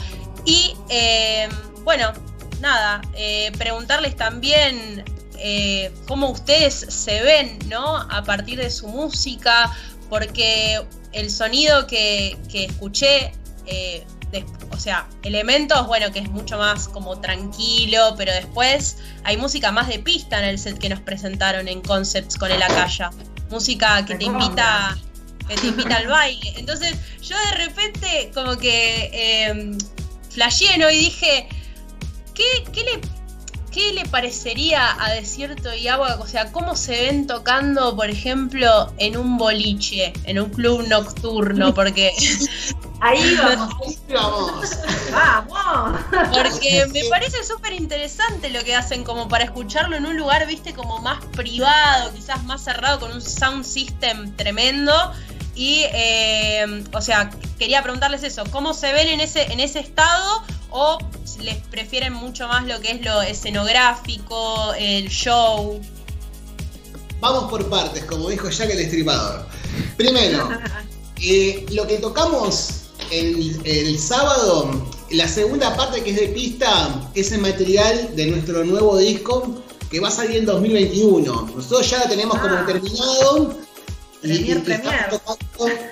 Speaker 4: Y eh, bueno, nada, eh, preguntarles también eh, cómo ustedes se ven, ¿no? A partir de su música, porque el sonido que, que escuché, o sea, elementos, bueno, que es mucho más como tranquilo, pero después hay música más de pista en el set que nos presentaron en Concepts con el Acaya. Música que te invita que te invita al baile. Entonces, yo de repente como que eh, flasheé. Y dije, ¿qué, qué le, ¿qué le parecería a Desierto y Agua? O sea, ¿cómo se ven tocando, por ejemplo, en un boliche, en un club nocturno? Porque, (laughs)
Speaker 8: Ahí vamos.
Speaker 9: Ahí vamos.
Speaker 6: ¡Vamos!
Speaker 4: porque me parece súper interesante lo que hacen como para escucharlo en un lugar, viste, como más privado, quizás más cerrado, con un sound system tremendo. Y, eh, o sea, quería preguntarles eso, ¿cómo se ven en ese, en ese estado? ¿O les prefieren mucho más lo que es lo escenográfico, el show?
Speaker 9: Vamos por partes, como dijo Jack el Estripador. Primero, (laughs) eh, lo que tocamos el, el sábado, la segunda parte que es de pista, es el material de nuestro nuevo disco que va a salir en 2021. Nosotros ya lo tenemos como
Speaker 6: Ah.
Speaker 9: terminado.
Speaker 6: Premier,
Speaker 9: y
Speaker 6: premier.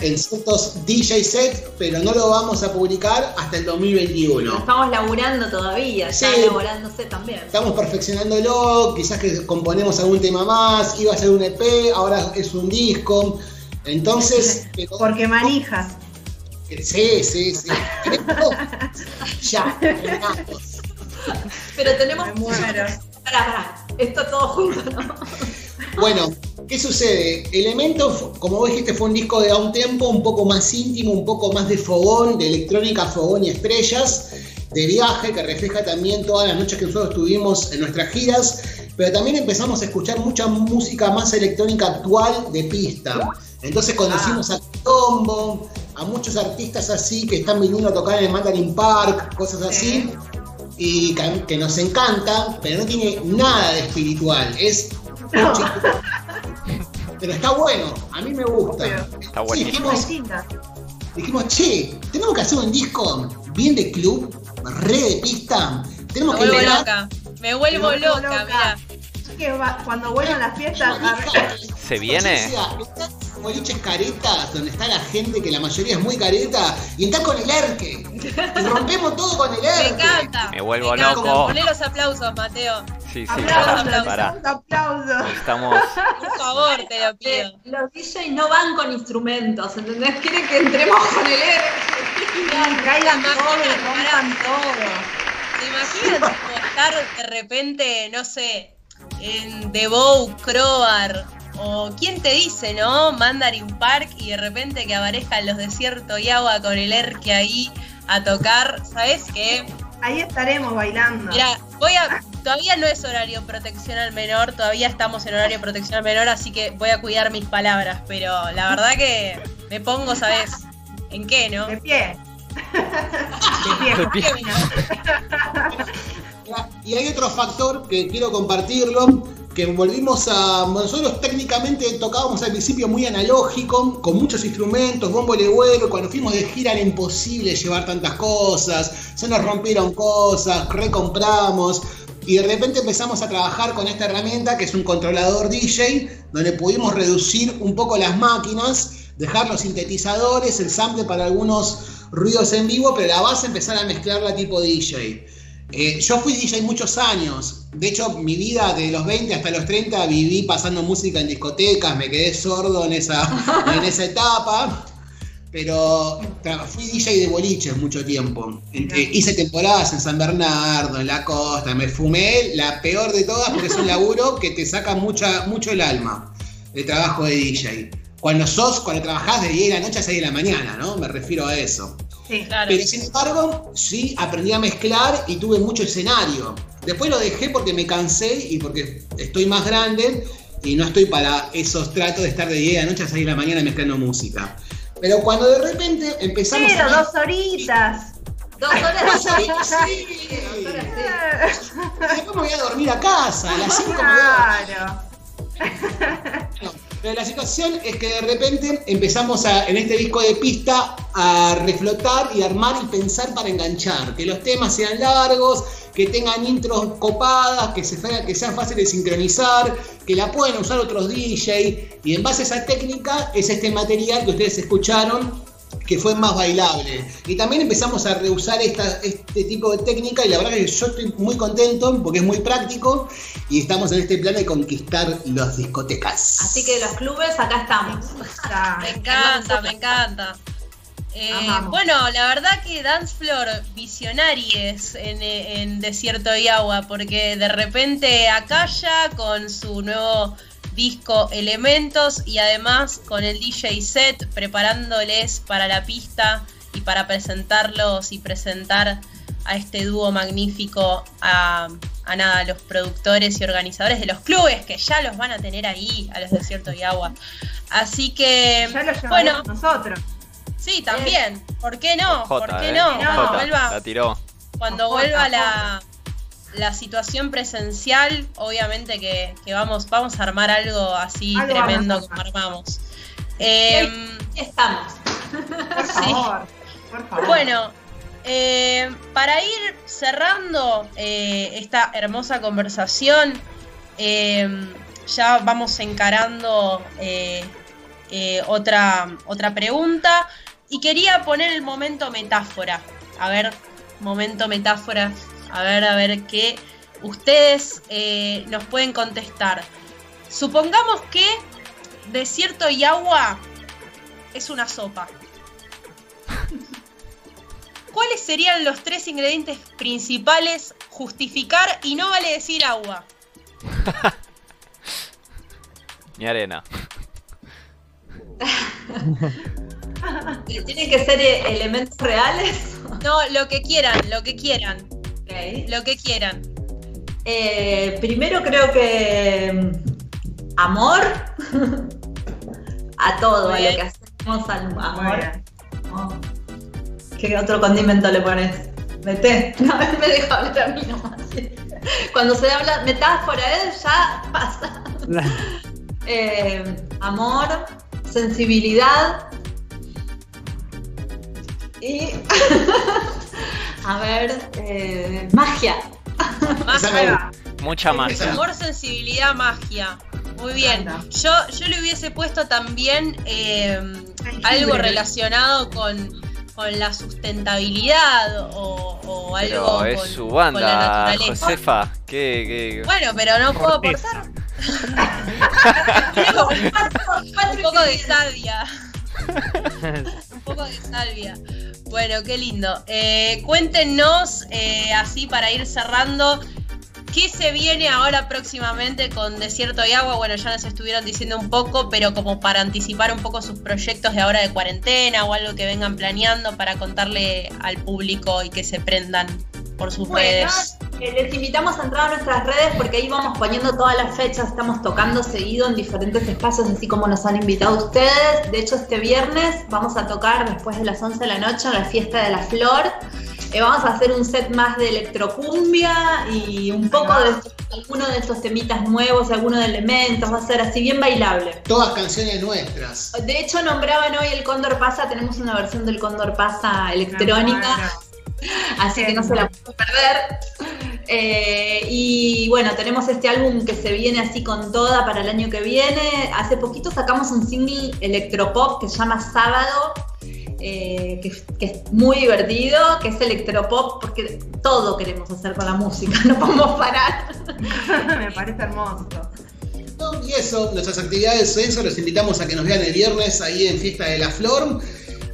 Speaker 9: en ciertos DJ sets, pero no lo vamos a publicar hasta el 2021.
Speaker 8: Estamos laburando todavía, ya
Speaker 9: Sí.
Speaker 8: laburándose también.
Speaker 9: Estamos perfeccionándolo, quizás que componemos algún tema más, iba a ser un EP, ahora es un disco. Entonces, (laughs)
Speaker 6: Porque manijas.
Speaker 9: sí, sí, sí. (laughs) Ya, terminamos.
Speaker 8: Pero tenemos.
Speaker 6: Me muero.
Speaker 8: Pará, pará. Esto todo junto, ¿no?
Speaker 9: Bueno, ¿qué sucede? Elementos, como vos dijiste, fue un disco de a un tempo un poco más íntimo, un poco más de fogón, de electrónica, fogón y estrellas, de viaje, que refleja también todas las noches que nosotros tuvimos en nuestras giras, pero también empezamos a escuchar mucha música más electrónica actual de pista. Entonces conocimos a Tombo, a muchos artistas así que están viniendo a tocar en el Mandarin Park, cosas así, y que, que nos encanta, pero no tiene nada de espiritual. Es
Speaker 6: No.
Speaker 9: pero está bueno, a mí me gusta.
Speaker 7: Está
Speaker 9: Sí,
Speaker 7: buenísimo.
Speaker 9: dijimos,
Speaker 6: Distintas.
Speaker 9: dijimos, che, tenemos que hacer un disco bien de club, re de pista.
Speaker 4: Me
Speaker 9: Tenemos que
Speaker 4: vuelvo loca, me vuelvo
Speaker 6: Me vuelvo
Speaker 4: loca,
Speaker 6: loca.
Speaker 4: mira.
Speaker 6: Que va- cuando vuelvan las fiestas.
Speaker 7: ¿Se viene?
Speaker 9: O sea, boliches caretas, donde está la gente que la mayoría es muy careta, y estás con el erque. Y rompemos todo con el (laughs)
Speaker 4: Me
Speaker 9: erque.
Speaker 4: encanta.
Speaker 7: Me vuelvo
Speaker 4: encanta.
Speaker 7: loco.
Speaker 4: Poné los aplausos, Mateo.
Speaker 7: Sí, sí,
Speaker 6: Aplausos,
Speaker 7: para, para.
Speaker 6: necesito aplausos.
Speaker 7: Estamos.
Speaker 4: Por favor, te lo pido.
Speaker 8: Eh, Los DJs no van con instrumentos, ¿entendés? Quieren que entremos con el R.
Speaker 6: Caigan todo, rompan todo.
Speaker 4: ¿Te imaginas estar de repente, no sé, en The Bow, Crobar? O quién te dice, ¿no? Mandarin Park y de repente que aparezcan los desiertos y agua con el erque ahí a tocar. ¿Sabes qué?
Speaker 6: Ahí estaremos bailando.
Speaker 4: Mira, voy a. Todavía no es horario protección al menor, todavía estamos en horario protección al menor, así que voy a cuidar mis palabras, pero la verdad que me pongo, ¿sabes? ¿En qué, no?
Speaker 6: De pie. De pie.
Speaker 7: De pie. (laughs)
Speaker 9: Y hay otro factor que quiero compartirlo, que volvimos a... Nosotros técnicamente tocábamos al principio muy analógico, con muchos instrumentos, bombo legüero, cuando fuimos de gira era imposible llevar tantas cosas, se nos rompieron cosas, recompramos, y de repente empezamos a trabajar con esta herramienta que es un controlador DJ, donde pudimos reducir un poco las máquinas, dejar los sintetizadores, el sample para algunos ruidos en vivo, pero la base empezar a mezclarla tipo DJ. Eh, yo fui DJ muchos años. De hecho, mi vida de los 20 hasta los 30 viví pasando música en discotecas, me quedé sordo en esa, (laughs) en esa etapa. Pero fui DJ de boliches mucho tiempo. Eh, hice temporadas en San Bernardo, en la costa. Me fumé la peor de todas porque es un laburo que te saca mucha, mucho el alma de trabajo de DJ. Cuando sos, cuando trabajás de 10 de la noche a 6 de la mañana, ¿no? Me refiero a eso.
Speaker 6: Sí.
Speaker 4: Claro.
Speaker 9: Pero sin embargo, sí aprendí a mezclar y tuve mucho escenario. Después lo dejé porque me cansé y porque estoy más grande y no estoy para esos tratos de estar de 10 de la noche a 6 de la mañana mezclando música. Pero cuando de repente empezamos
Speaker 6: Pero
Speaker 9: a...
Speaker 6: dos horitas.
Speaker 8: Dos horas
Speaker 9: Dos horitas, sí.
Speaker 8: Dos horas, sí.
Speaker 9: Después me voy a dormir a casa, a las 5 me voy a
Speaker 6: Claro.
Speaker 9: No, pero la situación es que de repente empezamos a, en este disco de pista a reflotar y armar y pensar para enganchar, que los temas sean largos, que tengan intros copadas, que, que sean fáciles de sincronizar, que la pueden usar otros DJ y en base a esa técnica es este material que ustedes escucharon que fue más bailable. Y también empezamos a reusar esta- este tipo de técnica y la verdad que yo estoy muy contento porque es muy práctico y estamos en este plan de conquistar las discotecas.
Speaker 8: Así que los clubes, acá estamos.
Speaker 4: Me encanta, me encanta. Eh, bueno, la verdad que Dance Floor visionarios en, en Desierto y Agua, porque de repente Akaya con su nuevo disco Elementos y además con el DJ set preparándoles para la pista y para presentarlos y presentar a este dúo magnífico a, a nada, a los productores y organizadores de los clubes que ya los van a tener ahí, a los Desierto y Agua. Así que,
Speaker 6: Ya lo llevamos
Speaker 4: bueno,
Speaker 6: nosotros.
Speaker 4: Sí, también. ¿Por qué no? ¿Por qué
Speaker 7: eh.
Speaker 4: no?
Speaker 6: No.
Speaker 4: Cuando vuelva,
Speaker 7: la tiró.
Speaker 4: cuando vuelva la, la situación presencial, obviamente que, que vamos, vamos a armar algo así
Speaker 6: Algo
Speaker 4: tremendo como armamos. Eh,
Speaker 8: Aquí estamos.
Speaker 6: Por (laughs) favor. Por favor.
Speaker 4: bueno, eh, para ir cerrando eh, esta hermosa conversación, eh, ya vamos encarando otra, otra pregunta y quería poner el momento metáfora. A ver, momento metáfora, a ver, a ver qué ustedes eh, nos pueden contestar. Supongamos que desierto y agua es una sopa. (laughs) ¿Cuáles serían los tres ingredientes principales? Justificar y no vale decir agua. (laughs)
Speaker 7: Mi arena. (laughs)
Speaker 8: ¿Tienen que ser eh, elementos reales?
Speaker 4: No, lo que quieran, lo que quieran, Lo que quieran.
Speaker 8: Eh, primero creo que mm, amor (laughs) a todo, a lo que hacemos al amor. Oh. ¿Qué otro condimento le pones? Mete. (laughs) No, me deja hablar a mí nomás. (laughs) Cuando se habla metáfora, ¿eh? ya pasa. Eh, amor, sensibilidad y. a ver, eh, magia.
Speaker 4: Magia.
Speaker 7: Mucha magia.
Speaker 4: Amor, sensibilidad, magia. Muy bien. Yo, yo le hubiese puesto también eh, algo relacionado con, con la sustentabilidad o, o algo
Speaker 7: Pero es
Speaker 4: con,
Speaker 7: su
Speaker 4: con la
Speaker 7: banda,
Speaker 4: naturaleza.
Speaker 7: Josefa. ¿Qué, qué?
Speaker 4: Bueno, pero no puedo aportar. (laughs) un poco de
Speaker 8: ingredientes. (laughs)
Speaker 4: un poco de salvia. Bueno, qué lindo. Eh, cuéntenos, eh, así para ir cerrando, ¿qué se viene ahora próximamente con Desierto y Agua? Bueno, ya nos estuvieron diciendo un poco, pero como para anticipar un poco sus proyectos de ahora de cuarentena o algo que vengan planeando para contarle al público y que se prendan por sus
Speaker 8: Bueno,
Speaker 4: redes.
Speaker 8: eh, les invitamos a entrar a nuestras redes porque ahí vamos poniendo todas las fechas, estamos tocando seguido en diferentes espacios, así como nos han invitado ustedes. De hecho, este viernes vamos a tocar después de las 11 de la noche en la fiesta de la flor. Eh, vamos a hacer un set más de electrocumbia y un poco de algunos de estos temitas nuevos, algunos de elementos, va a ser así bien bailable.
Speaker 9: Todas canciones nuestras.
Speaker 8: De hecho, nombraban hoy el Cóndor Pasa, tenemos una versión del Cóndor Pasa electrónica. Así que no se la pueden perder. Eh, y bueno, tenemos este álbum que se viene así con toda para el año que viene. Hace poquito sacamos un single electropop que se llama Sábado. eh, que, que es muy divertido, que es electropop, porque todo queremos hacer con la música, (laughs) no podemos parar. (laughs)
Speaker 6: Me parece hermoso.
Speaker 9: Y eso, nuestras actividades, eso, los invitamos a que nos vean el viernes ahí en Fiesta de la Flor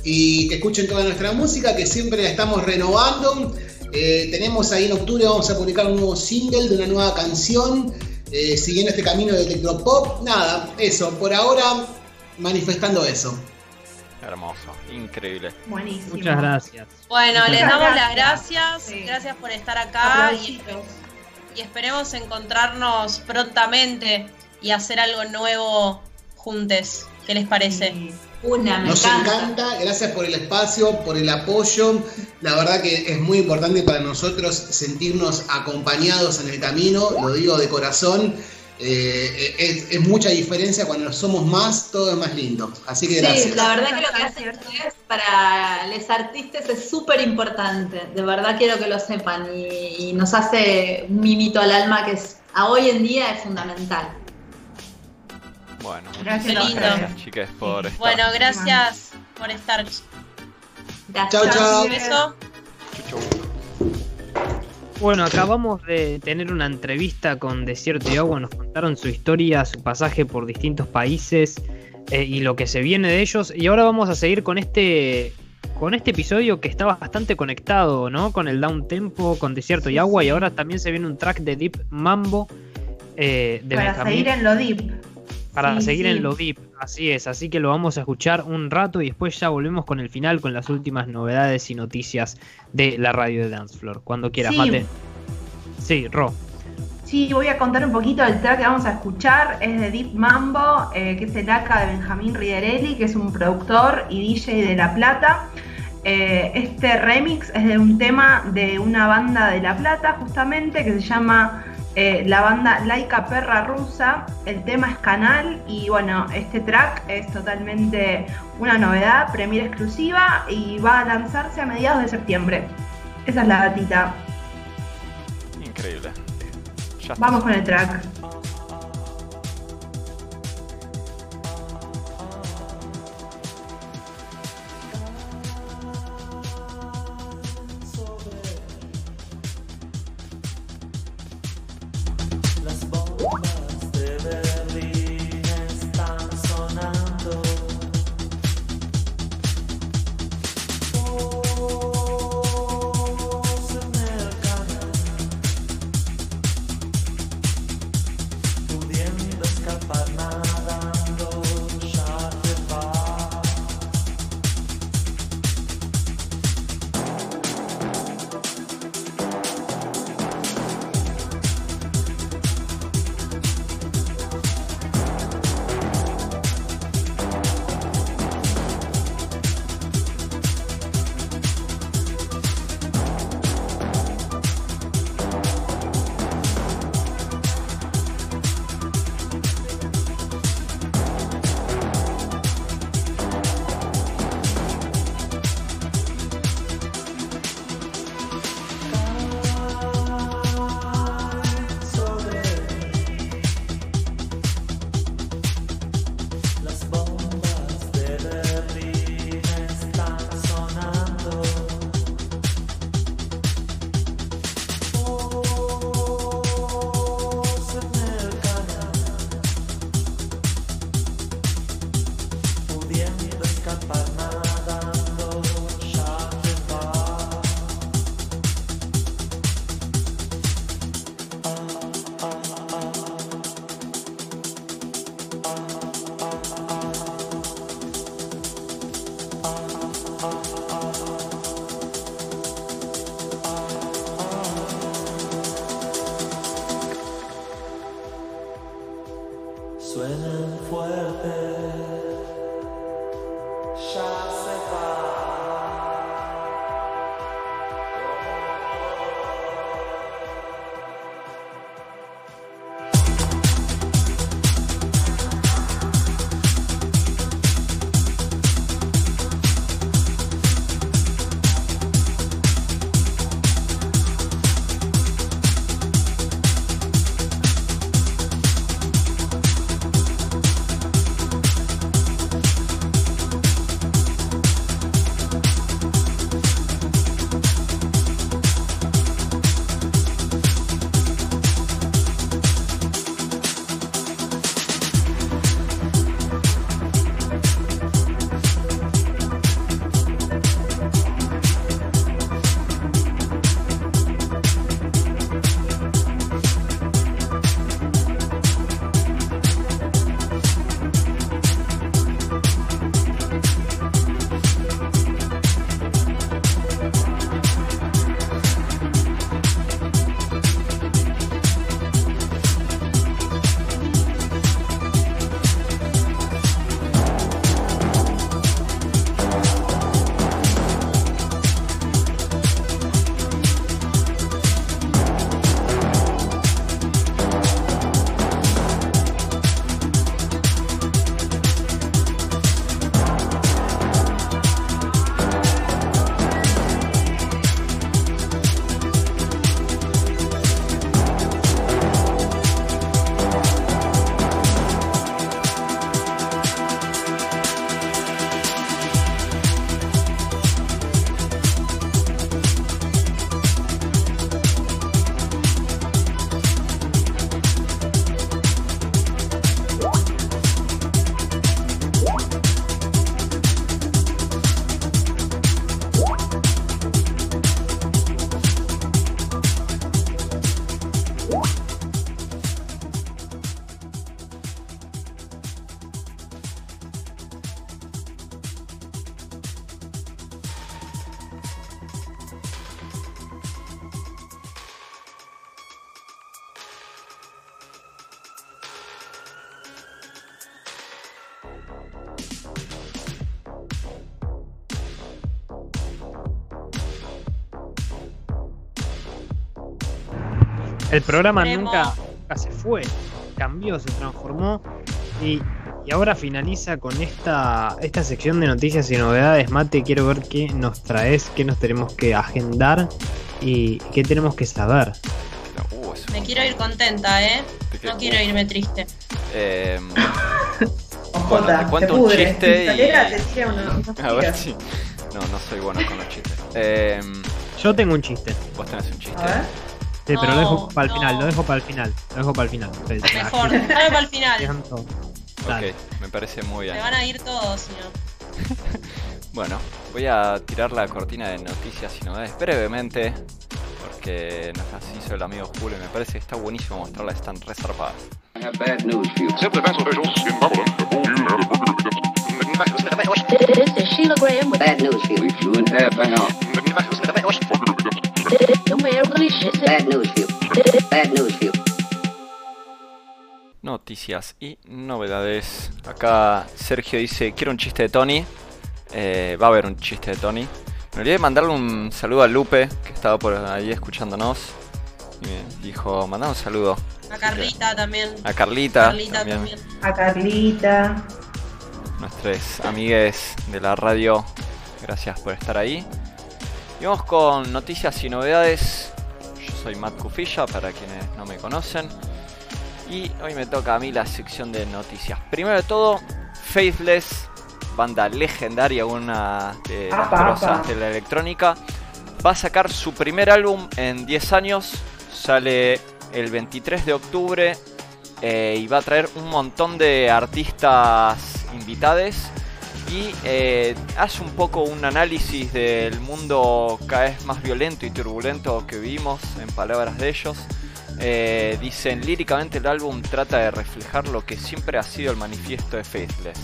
Speaker 9: y que escuchen toda nuestra música que siempre la estamos renovando. Eh, tenemos ahí en octubre, vamos a publicar un nuevo single de una nueva canción, eh, siguiendo este camino de electropop. Nada, eso, por ahora manifestando eso.
Speaker 7: Hermoso, increíble.
Speaker 6: Buenísimo.
Speaker 5: Muchas gracias.
Speaker 4: Bueno,
Speaker 5: Muchas
Speaker 4: les
Speaker 6: gracias.
Speaker 4: damos las gracias.
Speaker 6: Sí.
Speaker 4: Gracias por estar acá y, esperemos encontrarnos prontamente y hacer algo nuevo juntos. ¿Qué les parece?
Speaker 6: Sí.
Speaker 8: Una, me
Speaker 9: Nos
Speaker 8: encanta.
Speaker 9: encanta, gracias por el espacio, por el apoyo. La verdad que es muy importante para nosotros sentirnos acompañados en el camino, lo digo de corazón. Eh, es, es mucha diferencia cuando somos más, todo es más lindo. Así que gracias.
Speaker 8: Sí, la verdad que lo que hacen ustedes para los artistas es súper importante. De verdad quiero que lo sepan y, y nos hace un mimito al alma que es, a hoy en día es fundamental.
Speaker 7: Bueno,
Speaker 6: Gracias
Speaker 7: gracias, chicas, por estar.
Speaker 4: Bueno, gracias por estar.
Speaker 8: Gracias.
Speaker 9: Chau, chau.
Speaker 4: Un beso.
Speaker 7: Chuchu.
Speaker 5: Bueno, acabamos de tener una entrevista con Desierto y Agua, nos contaron su historia, su pasaje por distintos países eh, y lo que se viene de ellos. Y ahora vamos a seguir con este con este episodio que está bastante conectado, ¿no? Con el down tempo, con Desierto y Agua y ahora también se viene un track de Deep Mambo eh, de
Speaker 6: Para
Speaker 5: Benjamín
Speaker 6: seguir en lo deep.
Speaker 5: Para
Speaker 6: Sí,
Speaker 5: seguir
Speaker 6: sí.
Speaker 5: en lo deep. Así es, así que lo vamos a escuchar un rato y después ya volvemos con el final con las últimas novedades y noticias de la radio de Dance Floor. Cuando quieras,
Speaker 6: Sí.
Speaker 5: Mate. Sí, Ro.
Speaker 6: Sí, voy a contar un poquito del track que vamos a escuchar. Es de Deep Mambo, eh, que es el ACA de Benjamín Riderelli, que es un productor y DJ de La Plata. Eh, este remix es de un tema de una banda de La Plata, justamente, que se llama eh, la banda Laika Perra Rusa. El tema es Canal y bueno, este track es totalmente una novedad, premiere exclusiva y va a lanzarse a mediados de septiembre. Esa es la datita.
Speaker 7: Increíble. Ya.
Speaker 6: Vamos con el track.
Speaker 10: El
Speaker 5: programa
Speaker 4: Supremo.
Speaker 5: nunca, nunca se fue, cambió, se transformó y, y ahora finaliza con esta, esta sección de noticias y novedades. Mate, quiero ver qué nos traes, qué nos tenemos que agendar y qué tenemos que saber.
Speaker 4: Me quiero ir contenta, ¿eh? No quiero irme triste.
Speaker 7: Eh, (laughs)
Speaker 6: Ojota,
Speaker 7: te
Speaker 6: te,
Speaker 7: un
Speaker 6: pudre.
Speaker 7: chiste y-
Speaker 6: te tira (laughs)
Speaker 7: a ver si. No, no soy bueno con los chistes. Eh,
Speaker 5: Yo tengo un chiste,
Speaker 7: vos tenés un chiste.
Speaker 6: A ver.
Speaker 5: Sí, pero lo dejo para el
Speaker 4: no.
Speaker 5: final, lo dejo para el final, lo dejo para el final.
Speaker 4: Mejor, para el final.
Speaker 5: Dale.
Speaker 7: Ok, me parece muy bien.
Speaker 4: Me van a ir todos, si no. (laughs)
Speaker 7: Bueno, voy a tirar la cortina de noticias y novedades brevemente. Porque nos las hizo el amigo Julio y me parece que está buenísimo mostrarlas, están reservadas.
Speaker 11: In
Speaker 3: This is Sheila Graham with
Speaker 12: Bad news for you. Half hang on.
Speaker 7: Noticias y novedades. Acá Sergio dice, quiero un chiste de Tony. Eh, va a haber un chiste de Tony. Me olvidé de mandarle un saludo a Lupe, que estaba por ahí escuchándonos. Y me dijo, mandá un saludo.
Speaker 4: A Carlita también.
Speaker 7: A Carlita,
Speaker 4: Carlita
Speaker 7: también,
Speaker 4: también.
Speaker 6: A Carlita.
Speaker 7: nuestros amigues de la radio. Gracias por estar ahí. Y vamos con noticias y novedades. Yo soy Matt Cufilla, para quienes no me conocen. Y hoy me toca a mí la sección de noticias. Primero de todo, Faithless, banda legendaria, una de las
Speaker 6: apa.
Speaker 7: de la electrónica, va a sacar su primer álbum en 10 años. Sale el 23 de octubre eh, y va a traer un montón de artistas invitades y eh, hace un poco un análisis del mundo cada vez más violento y turbulento que vivimos, en palabras de ellos. Eh, dicen, líricamente el álbum trata de reflejar lo que siempre ha sido el manifiesto de Faithless.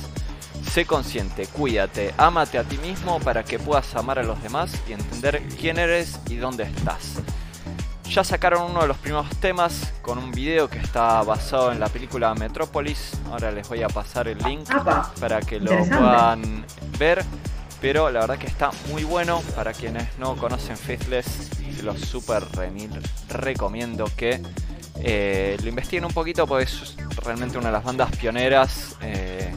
Speaker 7: Sé consciente, cuídate, ámate a ti mismo para que puedas amar a los demás y entender quién eres y dónde estás. Ya sacaron uno de los primeros temas con un video que está basado en la película Metrópolis. Ahora les voy a pasar el link
Speaker 6: Apa.
Speaker 7: para que lo puedan ver. Pero la verdad que está muy bueno. Para quienes no conocen Faithless, los super remil recomiendo que eh, lo investiguen un poquito porque es realmente una de las bandas pioneras eh,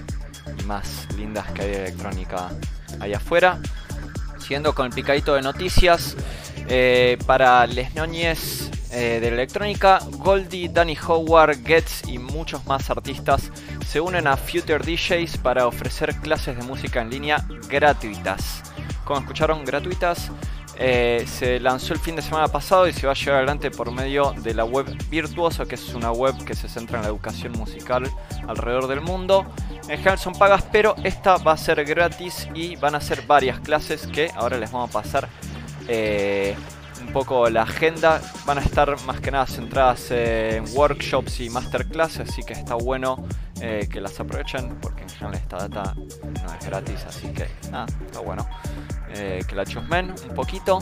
Speaker 7: y más lindas que hay de electrónica allá afuera. Siguiendo con el picadito de noticias, eh, para les noñes eh, de electrónica, Goldie, Danny Howard, Getz y muchos más artistas se unen a Future DJs para ofrecer clases de música en línea gratuitas. Como escucharon, gratuitas. Eh, se lanzó el fin de semana pasado y se va a llevar adelante por medio de la web Virtuoso, que es una web que se centra en la educación musical alrededor del mundo. En general son pagas, pero esta va a ser gratis y van a ser varias clases que ahora les vamos a pasar eh, un poco la agenda. Van a estar más que nada centradas en workshops y masterclasses, así que está bueno eh, que las aprovechen porque en general esta data no es gratis, así que nada, está bueno eh, que la chusmen un poquito.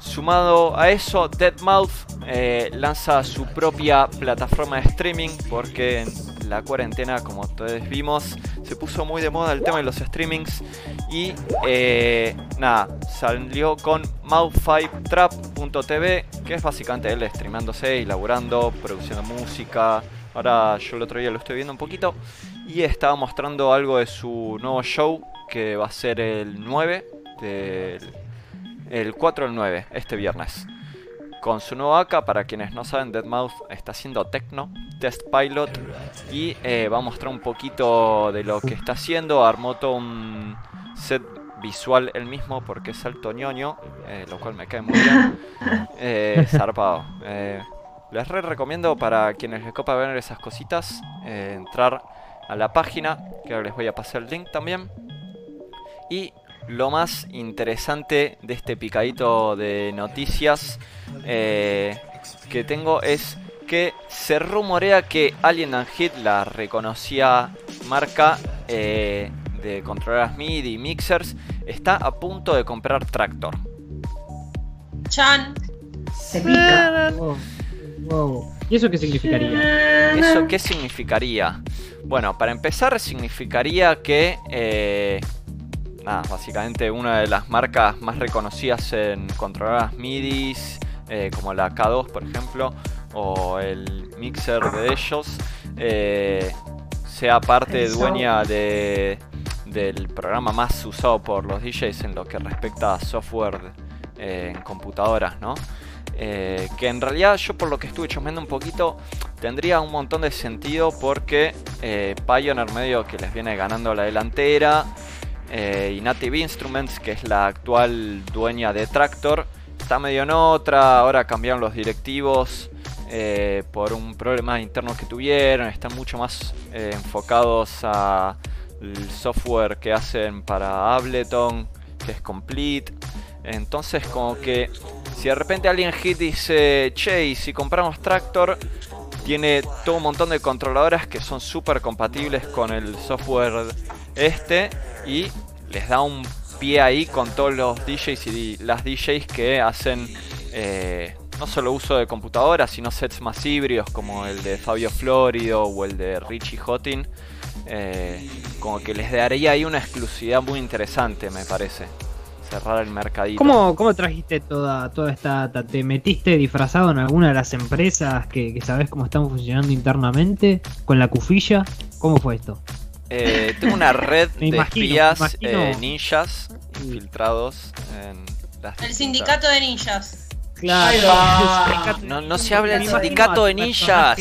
Speaker 7: Sumado a eso, Deadmau5 eh, lanza su propia plataforma de streaming porque en la cuarentena, como todos vimos, se puso muy de moda el tema de los streamings y eh, nada, salió con Mouth5Trap.tv que es básicamente él streamándose y laburando, produciendo música. Ahora yo el otro día lo estoy viendo un poquito y estaba mostrando algo de su nuevo show que va a ser el 9 del el 4 al 9, este viernes. Con su nuevo AK, para quienes no saben, Deadmau5 está haciendo techno, test pilot, y eh, va a mostrar un poquito de lo que está haciendo. Armó todo un set visual él mismo porque es alto ñoño, eh, lo cual me cae muy bien. (laughs) Eh, zarpado. Eh, les re recomiendo para quienes les copa ver esas cositas, entrar a la página, que ahora les voy a pasar el link también. Y lo más interesante de este picadito de noticias eh, que tengo es que se rumorea que Alien and Hit, la reconocida marca eh, de controleras MIDI y mixers, está a punto de comprar Tractor.
Speaker 4: Chan.
Speaker 6: Se pica.
Speaker 5: Wow. Wow. ¿Y eso qué significaría?
Speaker 7: ¿Eso qué significaría? Bueno, para empezar significaría que, eh, nada, básicamente una de las marcas más reconocidas en controladoras MIDI, eh, como la K2 por ejemplo, o el mixer de ellos eh, sea parte dueña de, del programa más usado por los DJs en lo que respecta a software eh, en computadoras, ¿no? Eh, que en realidad yo por lo que estuve chusmeando un poquito tendría un montón de sentido porque eh, Pioneer medio que les viene ganando la delantera eh, y Native Instruments que es la actual dueña de Tractor está medio en otra, ahora cambiaron los directivos eh, por un problema interno que tuvieron, están mucho más eh, enfocados a el software que hacen para Ableton, que es Complete. Entonces como que si de repente alguien hit dice, che, si compramos Tractor, tiene todo un montón de controladoras que son súper compatibles con el software este y les da un pie ahí con todos los DJs y las DJs que hacen eh, no solo uso de computadoras, sino sets más híbridos como el de Fabio Florido o el de Richie Hottin. Eh, como que les daría ahí una exclusividad muy interesante, me parece. Cerrar el mercadito.
Speaker 5: ¿Cómo, cómo trajiste toda, toda esta data? ¿Te metiste disfrazado en alguna de las empresas que, que sabes cómo están funcionando internamente? ¿Con la cufilla? ¿Cómo fue esto?
Speaker 7: Eh, tengo una (laughs) red de
Speaker 5: imagino,
Speaker 7: espías eh, ninjas infiltrados en las
Speaker 4: El sindicato de ninjas.
Speaker 5: Claro.
Speaker 7: No, no se habla del sindicato de ninjas.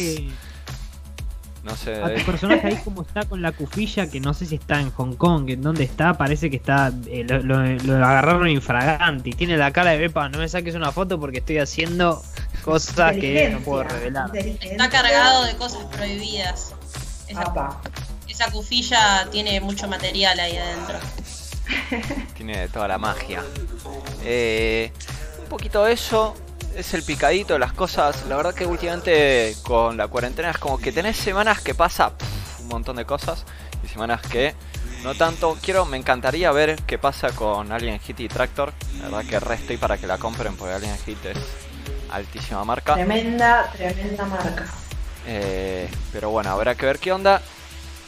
Speaker 7: No sé.
Speaker 5: A tu personaje ahí como está con la cufilla, que no sé si está en Hong Kong, en dónde está, parece que está, eh, lo, lo- lo agarraron infragante y tiene la cara de Bepa, no me saques una foto porque estoy haciendo cosas que no puedo revelar.
Speaker 4: Está cargado de cosas prohibidas. Esa,
Speaker 6: Apa.
Speaker 4: Esa cufilla tiene mucho material ahí adentro. (laughs)
Speaker 7: Tiene toda la magia. Eh, un poquito de eso. Es el picadito de las cosas. La verdad que últimamente con la cuarentena es como que tenés semanas que pasa pff, un montón de cosas. Y semanas que no tanto. Quiero, me encantaría ver qué pasa con Alien Hit y Tractor. La verdad que re estoy para que la compren porque Alien Hit es altísima marca.
Speaker 6: Tremenda, tremenda marca.
Speaker 7: Eh, pero bueno, habrá que ver qué onda.